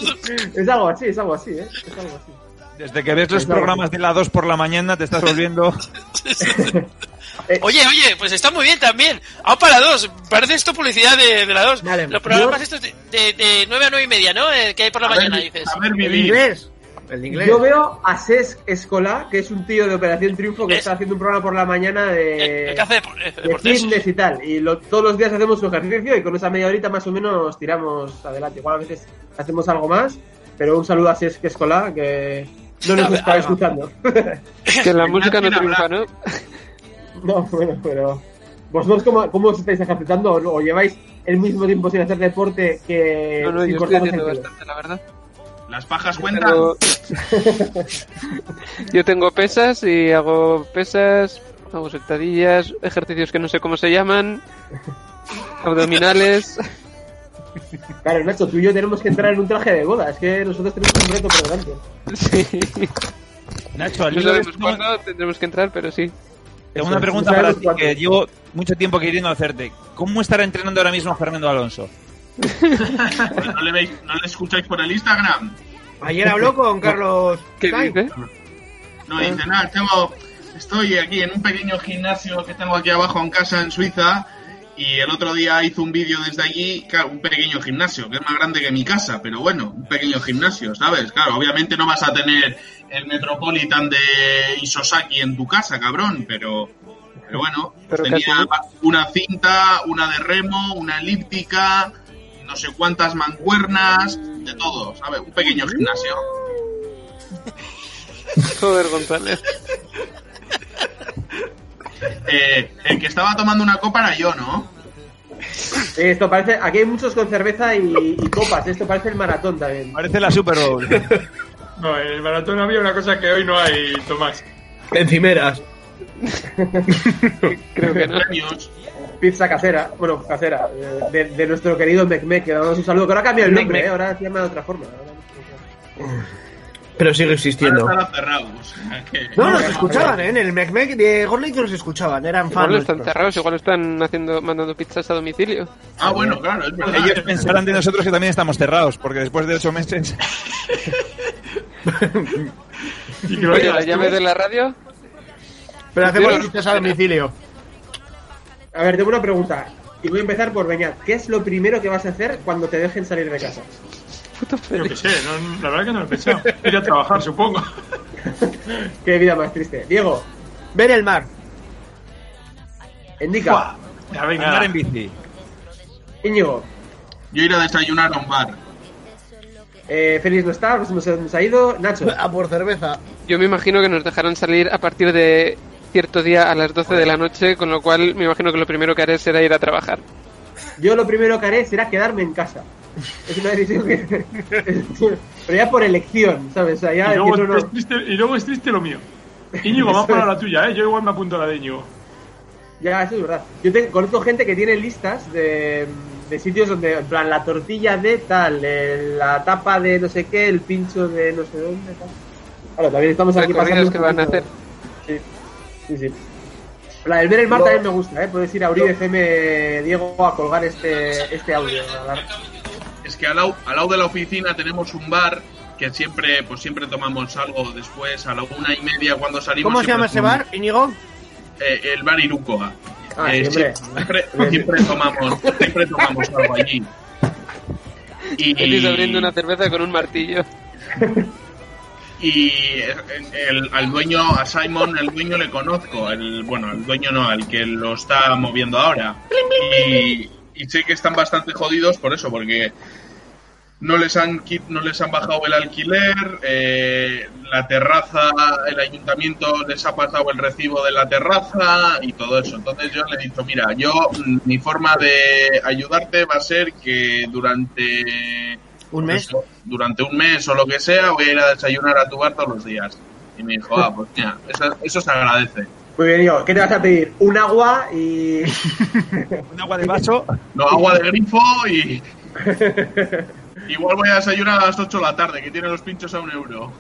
Es algo así, es algo así, ¿eh? Es algo así. Desde que ves los programas de la 2 por la mañana te estás volviendo... Oye, oye, pues está muy bien también. Aún para dos. Parece esto publicidad de, de la dos. Vale. Los programas Yo- estos de, de, de 9 a 9 y media, ¿no? Eh, que hay por la A mañana, ver, dices. a ver El vivir. inglés. El inglés. Yo veo a Sesc Escola, que es un tío de Operación Triunfo que Es- está haciendo un programa por la mañana de, el que hace depor- eh, de deportes. fitness y tal. Y lo- todos los días hacemos su ejercicio y con esa media horita más o menos tiramos adelante. Igual a veces hacemos algo más, pero un saludo a Sesc Escola, que no nos está escuchando. Que la música no triunfa, ¿no? no, bueno, pero... ¿Vosotros cómo, cómo os estáis ejercitando o, o lleváis el mismo tiempo sin hacer deporte que No, no, sin yo estoy haciendo bastante, la verdad. Las pajas cuentan. Tengo- Yo tengo pesas y hago pesas, hago sentadillas, ejercicios que no sé cómo se llaman, abdominales. Claro, Nacho, tú y yo tenemos que entrar en un traje de boda. Es que nosotros tenemos un reto por delante. Sí. Nacho, al No sabemos cuándo tendremos que entrar, pero sí. tengo una pregunta para ti que llevo mucho tiempo queriendo hacerte. ¿Cómo estará entrenando ahora mismo Fernando Alonso? ¿No le, veis, ¿No le escucháis por el Instagram? Ayer habló con Carlos. ¿Qué dice? No dice nada, tengo, estoy aquí en un pequeño gimnasio que tengo aquí abajo en casa en Suiza y el otro día hizo un vídeo desde allí, claro, un pequeño gimnasio, que es más grande que mi casa, pero bueno, un pequeño gimnasio, ¿sabes? Claro, obviamente no vas a tener el Metropolitan de Isosaki en tu casa, cabrón, pero, pero bueno, pues Pero tenía una cinta, una de remo, una elíptica, no sé cuántas mancuernas, de todo, ¿sabes? Un pequeño gimnasio. Joder, González. Eh, el que estaba tomando una copa era yo, ¿no? Eh, Esto parece. Aquí hay muchos con cerveza y, y copas. Esto parece el maratón también. Parece la Super Bowl. No, en el maratón había una cosa que hoy no hay, Tomás. Encimeras. Creo que no. Pizza casera. Bueno, casera. eh, De, de nuestro querido Mecmec. Que damos un saludo. Que ahora ha cambiado el nombre, eh, ahora se llama de otra forma. Pero sigue existiendo. estará cerrado. o sea que- No, nos escuchaban, ¿eh? En el Mecmec de Gorlitz nos escuchaban, eran fans. Igual están cerrados, igual están haciendo, mandando pizzas a domicilio. Ah, bueno, claro, es verdad. Ellos pensarán de nosotros que también estamos cerrados, porque después de ocho meses... Oye, la llave de la radio. Pero hacemos Pero- pizzas a domicilio. A ver, tengo una pregunta. Y voy a empezar por Beñat. ¿Qué es lo primero que vas a hacer cuando te dejen salir de casa? Puto Yo qué sé, no- la verdad que no lo he pensado. Ir a trabajar, supongo. Qué vida más triste. Diego, Ver el mar. indica. Ya venga. Andar en bici. Íñigo, Yo ir a desayunar a un bar. eh, Félix no está, nos, hemos- nos ha ido. Nacho, A por cerveza. Yo me imagino que nos dejarán salir a partir de cierto día a las 12 de la noche, con lo cual me imagino que lo primero que haré será ir a trabajar. yo lo primero que haré será quedarme en casa. Es una decisión que. Pero ya por elección, ¿sabes? O sea, ya Y luego, que no, no- es triste, y luego es triste lo mío. Íñigo, vamos para la tuya, ¿eh? Yo igual me apunto a la de Íñigo. Ya, eso es verdad. Yo te- conozco gente que tiene listas de, de sitios donde, en plan, la tortilla de tal, eh, la tapa de no sé qué, el pincho de no sé dónde, tal. Claro, también estamos aquí pasando. que van a hacer. Sí, sí, sí. La del ver el mar también me gusta, ¿eh? Puedes ir a Uribe FM, Diego, a colgar este, este audio. a Es que al lado, al lado de la oficina tenemos un bar que siempre, pues siempre tomamos algo después, a la una y media cuando salimos. ¿Cómo se llama ese bar, Íñigo? Eh, el bar Irukoa. Ah, Eh, siempre. siempre, siempre tomamos, siempre tomamos algo allí. Y, Félix abriendo una cerveza con un martillo. y el, al dueño, a Simon, el dueño le conozco, el, bueno, al dueño no, al que lo está moviendo ahora. Y, y sé que están bastante jodidos por eso, porque no les han no les han bajado el alquiler, eh, la terraza, el ayuntamiento les ha pasado el recibo de la terraza y todo eso. Entonces yo le he dicho, mira, yo mm, mi forma de ayudarte va a ser que durante ¿Un mes? eso, durante un mes o lo que sea, voy a ir a desayunar a tu bar todos los días. Y me dijo, ah, pues mira, eso, eso se agradece. Muy bien, ¿qué te vas a pedir? Un agua y. Un agua de vaso. No, agua de grifo y... Igual voy a desayunar a las 8 de la tarde, que tiene los pinchos a un euro.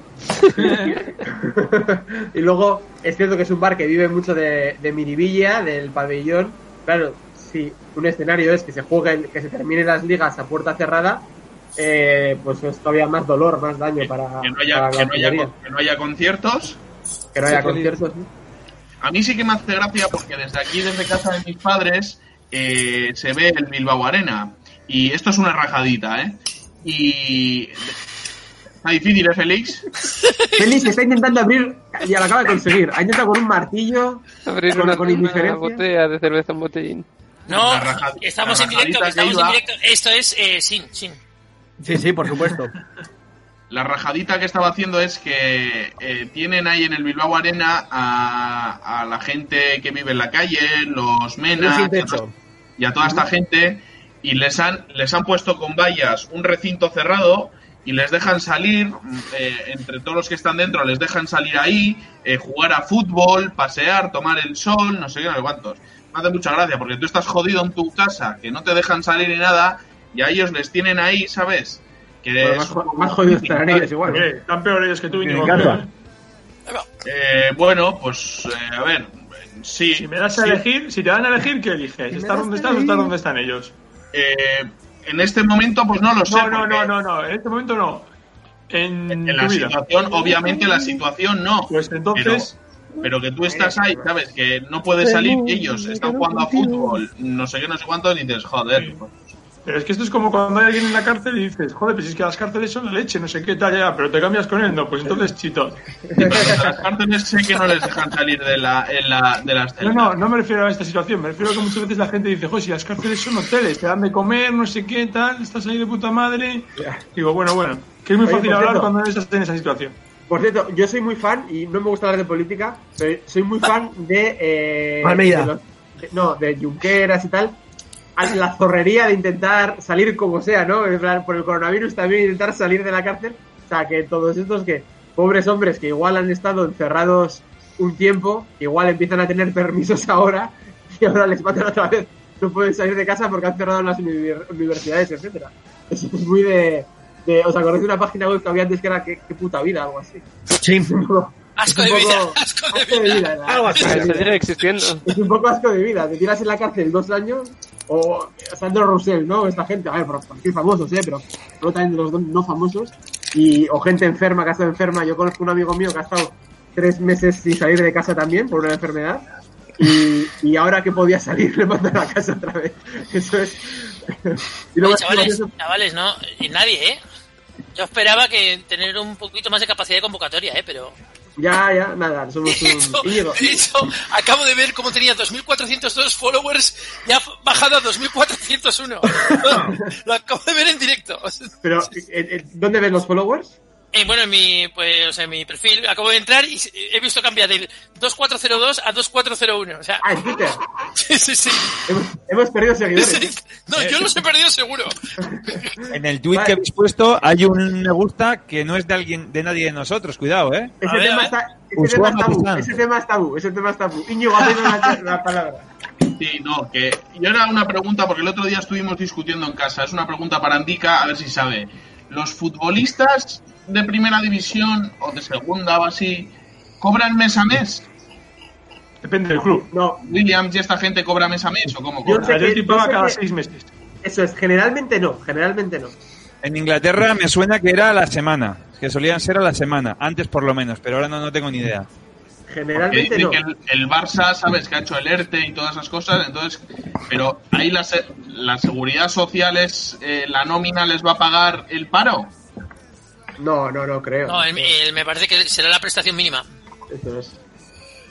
y luego es cierto que es un bar que vive mucho de, de miribilla, del pabellón. Claro, si un escenario es que se jueguen, que se terminen las ligas a puerta cerrada, eh, pues es todavía más dolor, más daño para, Que no haya, para la que no haya, hostelería. que no haya conciertos. Que no haya Sí, conciertos. ¿sí? A mí sí que me hace gracia porque desde aquí, desde casa de mis padres, eh, se ve el Bilbao Arena. Y esto es una rajadita, ¿eh? Y... Está difícil, ¿eh, Félix? Félix está intentando abrir, ya lo acaba de conseguir. Ha intentado con un martillo, Abrir con, una, con una indiferencia. botella de cerveza en botellín. No, estamos en directo, estamos en directo. Esto es eh, sin, sin. Sí, sí, por supuesto. La rajadita que estaba haciendo es que eh, tienen ahí en el Bilbao Arena a, a la gente que vive en la calle, los menas y y a toda esta gente y les han les han puesto con vallas un recinto cerrado y les dejan salir eh, entre todos los que están dentro les dejan salir ahí eh, jugar a fútbol pasear tomar el sol no sé qué no sé cuántos me hace mucha gracia porque tú estás jodido en tu casa que no te dejan salir ni nada y a ellos les tienen ahí sabes que Bueno, más, jodidos estarán ellos igual. Eh, Están peores que tú, Íñigo. Eh, bueno, pues eh, a ver, sí. Si me das a sí, elegir, si te dan a elegir, ¿qué eliges? me ¿Estar das donde estás o estar elegir. donde están ellos? Eh, en este momento, pues no lo sé. No, no, no, no, no. En este momento no. En, la vida. situación, obviamente, la situación no. Pues entonces, Pero, pero que tú estás ahí, ¿sabes? Que no puedes salir y ellos están jugando a fútbol, no sé qué, no sé cuánto, y dices, joder. pues, pero es que esto es como cuando hay alguien en la cárcel y dices, joder, pues es que las cárceles son la leche, no sé qué tal, ya, pero te cambias con él, no, pues entonces chito. las cárceles sé que no les dejan salir de, la, en la, de las No, celdas. no, no me refiero a esta situación, me refiero a que muchas veces la gente dice, joder, si las cárceles son hoteles, te dan de comer, no sé qué tal, estás ahí de puta madre. Digo, bueno, bueno, que es muy Oye, fácil hablar cierto. cuando estás en esa situación. Por cierto, yo soy muy fan, y no me gusta hablar de política, pero soy muy fan de... Eh, Almeida. de los- de- no, de Junqueras y tal. A La zorrería de intentar salir como sea, ¿no? En plan, por el coronavirus también intentar salir de la cárcel. O sea, que todos estos que, pobres hombres que igual han estado encerrados un tiempo, igual empiezan a tener permisos ahora, y ahora les matan otra vez. No pueden salir de casa porque han cerrado las uni- universidades, etcétera. Eso es muy de... de ¿Os acordáis de una página web que había antes que era qué, qué puta vida? Algo así. Sí. Es un poco- Asco de un vida, poco- asco de asco de vida. Algo así. existiendo. Es un poco asco de vida. Te tiras en la cárcel dos años o Sandro Roussel, ¿no? Esta gente, a ver, por, qué famosos, ¿eh? Pero luego también de los no- no famosos. Y, o gente enferma que ha estado enferma. Yo conozco un amigo mío que ha estado tres meses sin salir de casa también por una enfermedad. Y, y ahora que podía salir le mandan a casa otra vez. Eso es. y luego Oye, chavales, eso- chavales, no, y nadie, ¿eh? Yo esperaba que tener un poquito más de capacidad de convocatoria, ¿eh? Pero... ya, ya, nada, somos De hecho, de acabo de ver cómo tenía 2.402 followers y ha bajado a 2.401. Lo acabo de ver en directo. Pero, ¿eh, eh, ¿dónde ves los followers? Eh, bueno, en mi, pues, o sea, en mi perfil acabo de entrar y he visto cambiar del 2402 a 2401. O sea, Ah, en Twitter. sí, sí, sí. Hemos, hemos perdido seguidores. No, yo los he perdido seguro. En el tweet que habéis puesto hay un me gusta que no es de alguien, de nadie de nosotros, cuidado, ¿eh? Ese ver, tema, está, ese, tema es tabú, ese tema es tabú, ese tema es tabú. Íñigo ha la, la palabra. Sí, no, que yo era una pregunta, porque el otro día estuvimos discutiendo en casa, es una pregunta para Andica, a ver si sabe. ¿Los futbolistas de primera división o de segunda o así cobran mes a mes? Depende del club. No, ¿Williams y esta gente cobra mes a mes o cómo Yo cobra? yo paga sé cada que- seis meses. eso es, generalmente no, generalmente no. En Inglaterra me suena que era a la semana, que solían ser a la semana, antes por lo menos, pero ahora no, no tengo ni idea. Generalmente no. que el, el Barça, sabes, que ha hecho el ERTE y todas esas cosas, entonces, pero ahí la, se- la seguridad social es, eh, la nómina les va a pagar el paro. No, no, no creo. No, el- el- me parece que será la prestación mínima. Eso es,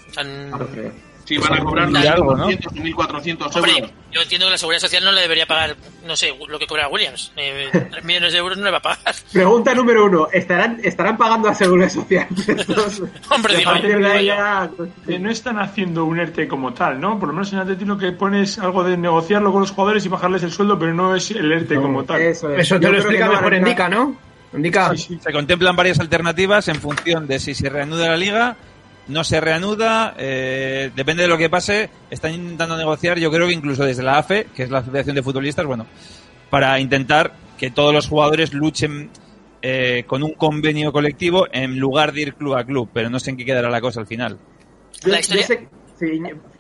O sea, no creo. Si van a cobrar Y algo, ¿no? 1.400 o 1.400 hombre, euros. yo entiendo que la seguridad social no le debería pagar, no sé, lo que cobra Williams. Eh, 3 millones de euros no le va a pagar. Pregunta número uno, ¿estarán, estarán pagando a seguridad social? Hombre, digo, yo. ya, Que no están haciendo un ERTE como tal, ¿no? Por lo menos en Atleti lo que pones algo de negociarlo con los jugadores y bajarles el sueldo, pero no es el ERTE como tal. Eso es. Eso Yo te lo explica no mejor Indica, ¿no? Indica. Se contemplan varias alternativas en función de si se reanuda la liga, no se reanuda, eh, depende de lo que pase. Están intentando negociar, yo creo que incluso desde la AFE, que es la Asociación de Futbolistas, bueno, para intentar que todos los jugadores luchen eh, con un convenio colectivo en lugar de ir club a club, pero no sé en qué quedará la cosa al final. Yo, La yo historia- sé...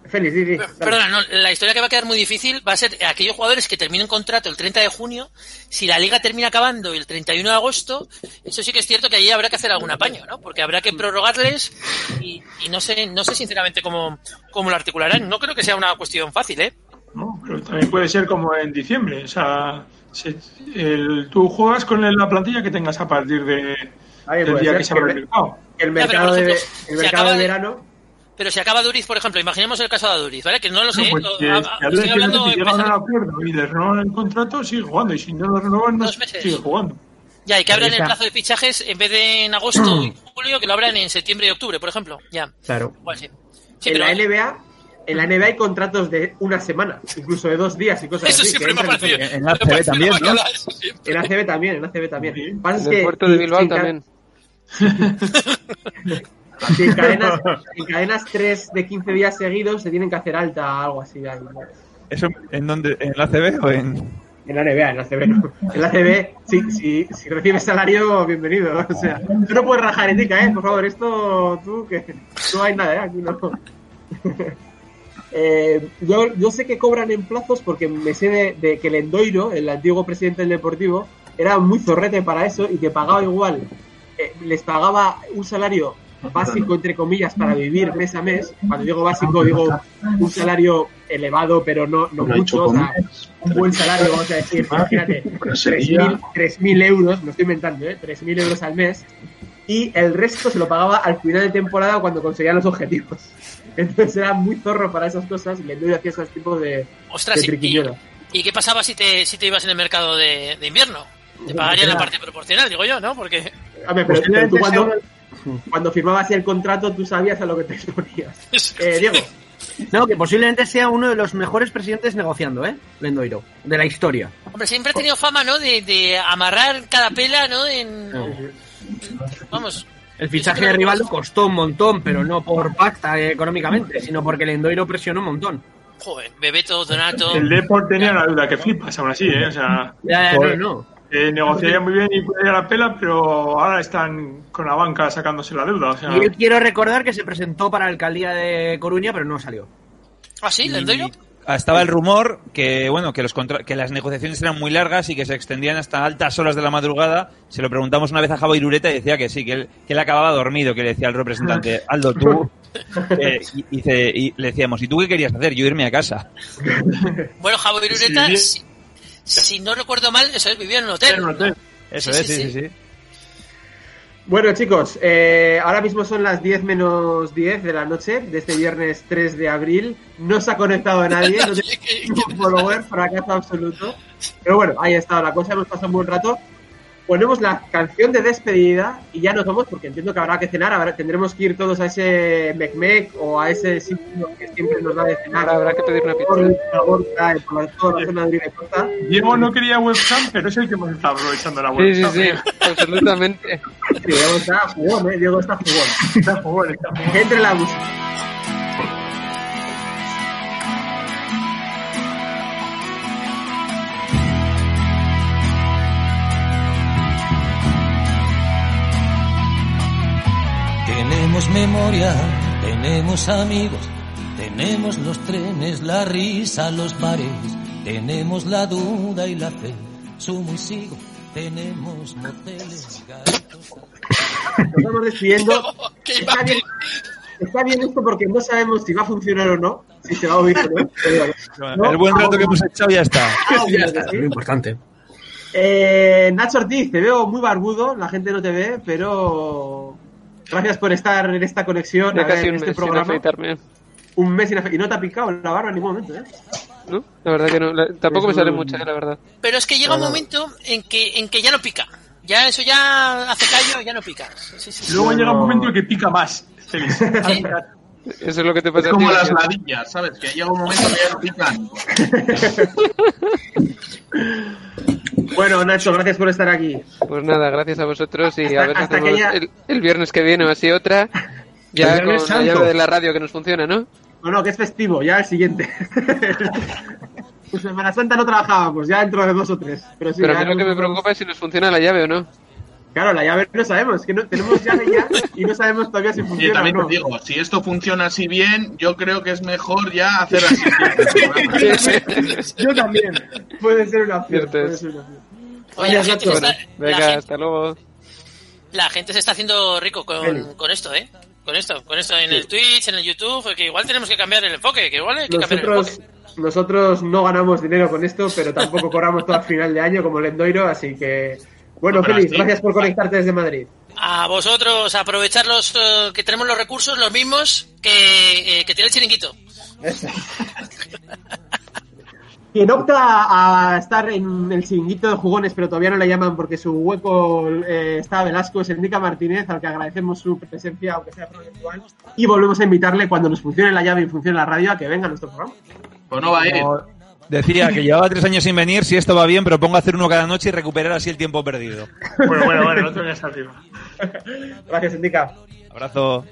Félix. Perdona, no, la historia que va a quedar muy difícil va a ser aquellos jugadores que terminen contrato el 30 de junio, si la liga termina acabando el 31 de agosto, eso sí que es cierto que allí habrá que hacer algún apaño, ¿no? Porque habrá que prorrogarles y, y no sé, no sé sinceramente cómo, cómo lo articularán. No creo que sea una cuestión fácil, ¿eh? ¿no? Pero también puede ser como en diciembre. O sea, se- el- tú juegas con la plantilla que tengas a partir de, Ahí del día que se el mercado. El Ya, mercado, de, ejemplo, el mercado de- verano... Pero si acaba Duriz, por ejemplo, imaginemos el caso de Duriz, ¿vale? Que no lo sé, No, pues lo- que, a- a- que estoy hablando Madrid llega a un acuerdo y le renovan el contrato, sigue jugando. Y si no lo renovan, no sigue jugando. Ya, y que abran el plazo de fichajes en vez de en agosto y julio, que lo abran en septiembre y octubre, por ejemplo. Ya, Claro. igual sí. Sí, en pero la NBA... En la NBA hay contratos de una semana, incluso de dos días y cosas eso así. siempre me ha parecido. En la me CB parece una también, ¿no? En ACB también, en ACB también. Pasa es En que el puerto de si- Bilbao si también. en cadenas, en cadenas 3 de 15 días seguidos se tienen que hacer alta, algo así. ¿Eso en dónde? ¿En la CB o en...? En la NBA, en la CB no. En la CB, si, si, si recibes salario, bienvenido. O sea, tú no puedes rajar ética, ¿eh? Por favor, esto, tú, que no hay nada, ¿eh? Aquí no. Eh, yo, yo sé que cobran en plazos porque me sé de, de que el Endoiro, el antiguo presidente del Deportivo, era muy zorrete para eso y que pagaba igual, eh, les pagaba un salario básico, entre comillas, para vivir mes a mes. Cuando digo básico, digo un salario elevado, pero no, no mucho. O sea, un buen salario, vamos a decir, imagínate, 3.000 3.000 euros, me estoy inventando, ¿eh? 3.000 euros al mes. Y el resto se lo pagaba al final de temporada cuando conseguían los objetivos. Entonces era muy zorro para esas cosas y le doy hacía esos tipos de, Ostras, de ¿y, triquiñuela. y, y qué pasaba si te, si te ibas en el mercado de, de invierno? Te pagarían la parte proporcional, digo yo, ¿no? Porque Hombre, pero, pero tú Posiblemente cuando, cuando firmabas el contrato tú sabías a lo que te exponías. Eh, Diego, No, que posiblemente sea uno de los mejores presidentes negociando, ¿eh? Lendoiro, de la historia. Hombre, siempre ha tenido fama, ¿no? De, de amarrar cada pela, ¿no? En... Vamos. El fichaje de Rivaldo costó un montón, pero no por pacta eh, económicamente, sino porque Lendoiro presionó un montón. Joder, Bebeto, Donato. El Deport tenía una deuda que flipas, aún así, ¿eh? O sea, Ya, ya, no. Eh, negociaría muy bien y podría la pela, pero ahora están con la banca sacándose la deuda. O sea, Y yo quiero recordar que se presentó para la alcaldía de Coruña, pero no salió. Ah, sí, Lendoiro. Ah, Estaba el rumor que bueno que los contra- que las negociaciones eran muy largas y que se extendían hasta altas horas de la madrugada. Se lo preguntamos una vez a Javo Irureta y decía que sí, que él, que él acababa dormido, que le decía al representante, Aldo, tú... eh, y, y dice- y le decíamos, ¿y tú qué querías hacer? Yo irme a casa. Bueno, Javo Irureta, Sí. Si, no recuerdo mal, eso es, vivía en un hotel. en un hotel. Eso Sí, es, sí, sí, sí. Bueno, chicos, eh, ahora mismo son las 10 menos 10 de la noche de este viernes 3 de abril. No se ha conectado nadie, no ¿Qué- qué- tenemos follower, fracaso absoluto. Pero bueno, ahí ha estado la cosa, hemos pasado un buen rato. Ponemos la canción de despedida y ya nos vamos porque entiendo que habrá que cenar. Habrá, tendremos que ir todos a ese Mecmec o a ese sitio que siempre nos da de cenar. Ahora habrá que pedir una pizza. por la Gorka y por toda la zona de Uribe Costa. Diego no quería webcam, pero es el que hemos estado aprovechando la Sí, sí, webcam. sí, absolutamente. Sí, Diego está jugón, ¿eh? Diego está jugón. Está jugón, está jugón. Entre la música. Memoria, tenemos amigos, tenemos los trenes, la risa, los bares, tenemos la duda y la fe, sumo y sigo, tenemos moteles, gatos. Nos vamos despidiendo. ¡Qué Está bien, está bien esto porque no sabemos si va a funcionar o no, si se va a oír o no. Pero bueno. ¿No? El buen rato que hemos echado ya está. Ah, ya está, sí. Muy importante. Eh, Nacho Ortiz, te veo muy barbudo, la gente no te ve, pero gracias por estar en esta conexión, a ver, en un este mes sin programa. afeitarme. Un mes sin y no te ha picado la barba en ningún momento, ¿eh? ¿No? La verdad que no. la- tampoco me sale un- mucha, eh, la verdad. Pero es que llega un momento en que, en que ya no pica. Ya eso ya hace callo, ya no pica. Sí, sí, sí. Luego llega un momento en que pica más. Sí. Eso es lo que te Es pasa a como ti. las ladillas, ¿sabes? Que llega un momento que ya no pican. Bueno, Nacho, gracias por estar aquí. Pues nada, gracias a vosotros y a ver si Hasta que hacemos ya- el, el viernes que viene o así otra. Ya El con la llave de la radio que nos funciona, ¿no? No, no, que es festivo, ya el siguiente. En Semana Santa no trabajábamos, ya dentro de dos o tres. Pero sí, Pero a mí lo que me preocupa es si nos funciona la llave o no. Claro, la llave no sabemos, que no, tenemos llave ya y no sabemos todavía si Y funciona también o no. te digo, si esto funciona así bien, yo creo que es mejor ya hacer así. Yo también. Puede ser una opción. Puede es. ser una opción. Oye, la gente, la, venga, gente, hasta luego. la gente se está haciendo rico con, con esto, ¿eh? Con esto, con esto en el Twitch, en el YouTube, que igual tenemos que cambiar el enfoque, que igual hay que cambiar el Nosotros, enfoque. nosotros no ganamos dinero con esto, pero tampoco cobramos todo a final de año como Lendoiro, así que... Bueno, No, Félix, gracias por conectarte desde Madrid. A vosotros, aprovechar los eh, que tenemos los recursos, los mismos que, eh, que tiene el chiringuito. Quien opta a estar en el chiringuito de jugones, pero todavía no le llaman porque su hueco eh, está a Velasco, es Enrica Martínez, al que agradecemos su presencia, aunque sea virtual. Y volvemos a invitarle cuando nos funcione la llave y funcione la radio a que venga a nuestro programa. Pues no va a ir. Decía que llevaba tres años sin venir, si esto va bien, propongo hacer uno cada noche y recuperar así el tiempo perdido. Bueno, bueno, bueno, no te vengas arriba. Gracias, Enrica. Abrazo.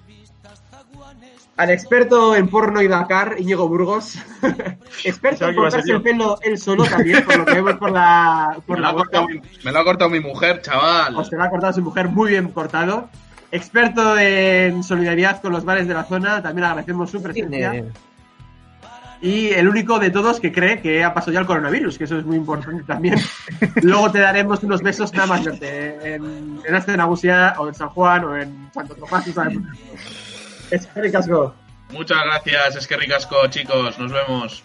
Al experto en porno y Dakar, Íñigo Burgos. experto en cortarse el pelo él solo también, por lo que vemos por la, por Me lo, la ha cortado, me lo ha cortado mi mujer, chaval. Os te lo ha cortado su mujer muy bien cortado. Experto en solidaridad con los bares de la zona, también agradecemos su presencia. Y el único de todos que cree que ha pasado ya el coronavirus, que eso es muy importante también. Luego te daremos unos besos nada más en, en Aste Nagusia, o en San Juan, o en Santo Tomás, no sabemos. Es Henry Casco. Muchas gracias, es que ricasco, chicos. Nos vemos.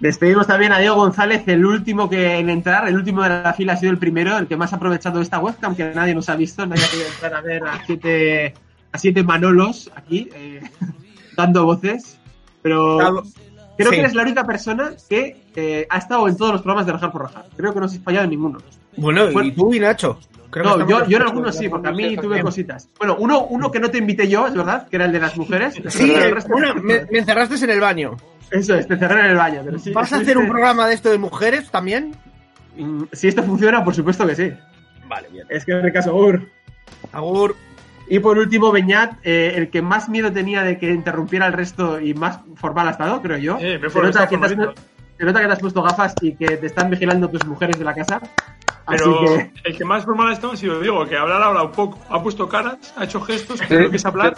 Despedimos también a Diego González, el último que en entrar, el último de la fila ha sido el primero, el que más ha aprovechado esta webcam, que nadie nos ha visto, nadie ha podido entrar a ver a siete, a siete Manolos aquí, eh, dando voces. Pero Claro. creo Sí. que eres la única persona que eh, ha estado en todos los programas de Rajar por Rajar. Creo que no has fallado en ninguno. Bueno, Bueno. y tú y Nacho. Creo No, yo, yo en algunos sí, porque a mí tuve cositas. Bueno, uno, uno que no te invité yo, es verdad, que era el de las mujeres. Sí, bueno, me, me encerraste en el baño. Eso es, te cerré en el baño. Pero sí, ¿Vas a hacer un programa de esto de mujeres también? Mm, Si esto funciona, por supuesto que sí. Vale, bien. Es que en el caso Ur. Agur. Y por último, Beñat, eh, el que más miedo tenía de que interrumpiera el resto y más formal ha estado, creo yo. Eh, me se, nota que has, se nota que te has puesto gafas y que te están vigilando tus mujeres de la casa. Así Pero que, el que más formal ha estado ha sido Diego, que hablar ha hablado poco. Ha puesto caras, ha hecho gestos, creo que es hablar.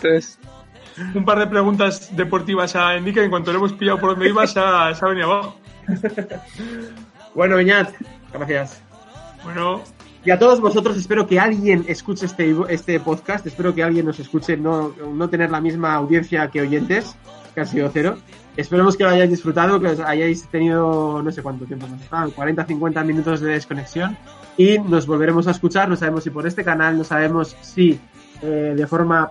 Un par de preguntas deportivas a Enrique, en cuanto le hemos pillado por donde iba, se ha, se ha venido abajo. bueno, Beñat, gracias. Bueno, Y a todos vosotros espero que alguien escuche este, este podcast, espero que alguien nos escuche, no, no tener la misma audiencia que oyentes, que ha sido cero. Esperemos que lo hayáis disfrutado, que os hayáis tenido no sé cuánto tiempo hemos estado, 40, 50 minutos de desconexión y nos volveremos a escuchar, no sabemos si por este canal, no sabemos si eh, de forma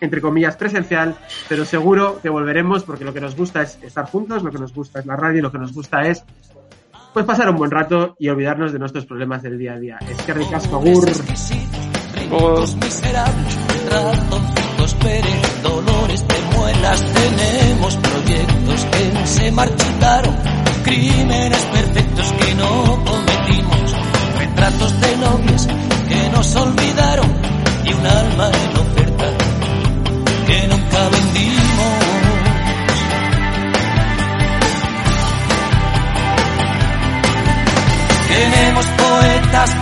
entre comillas presencial, pero seguro que volveremos porque lo que nos gusta es estar juntos, lo que nos gusta es la radio, lo que nos gusta es pues pasar un buen rato y olvidarnos de nuestros problemas del día a día. Es que ricasco, agur. Luego- miserables, ratoncitos Pérez, dolores de muelas, tenemos proyectos que se marchitaron, crímenes perfectos que no cometimos, retratos de novias que nos olvidaron y un alma en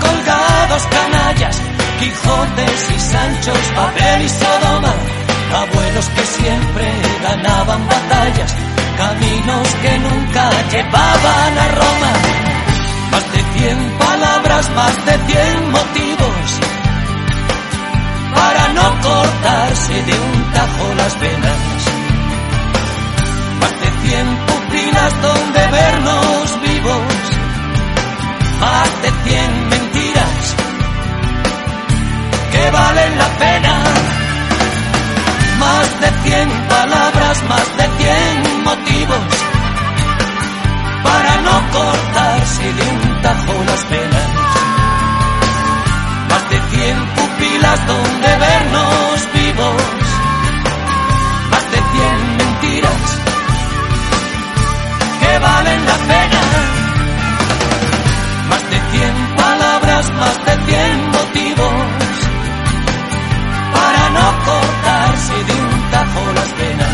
colgados, canallas, Quijotes y Sanchos, papel y Sodoma, abuelos que siempre ganaban batallas, caminos que nunca llevaban a Roma. Más de cien palabras, más de cien motivos para no cortarse de un tajo las venas. Más de cien pupilas donde vernos vivos más de cien que valen la pena. Más de cien palabras, más de cien motivos para no cortar de un tajo las penas. Más de cien pupilas donde vernos vivos. Más de cien mentiras que valen la pena. bajo las penas.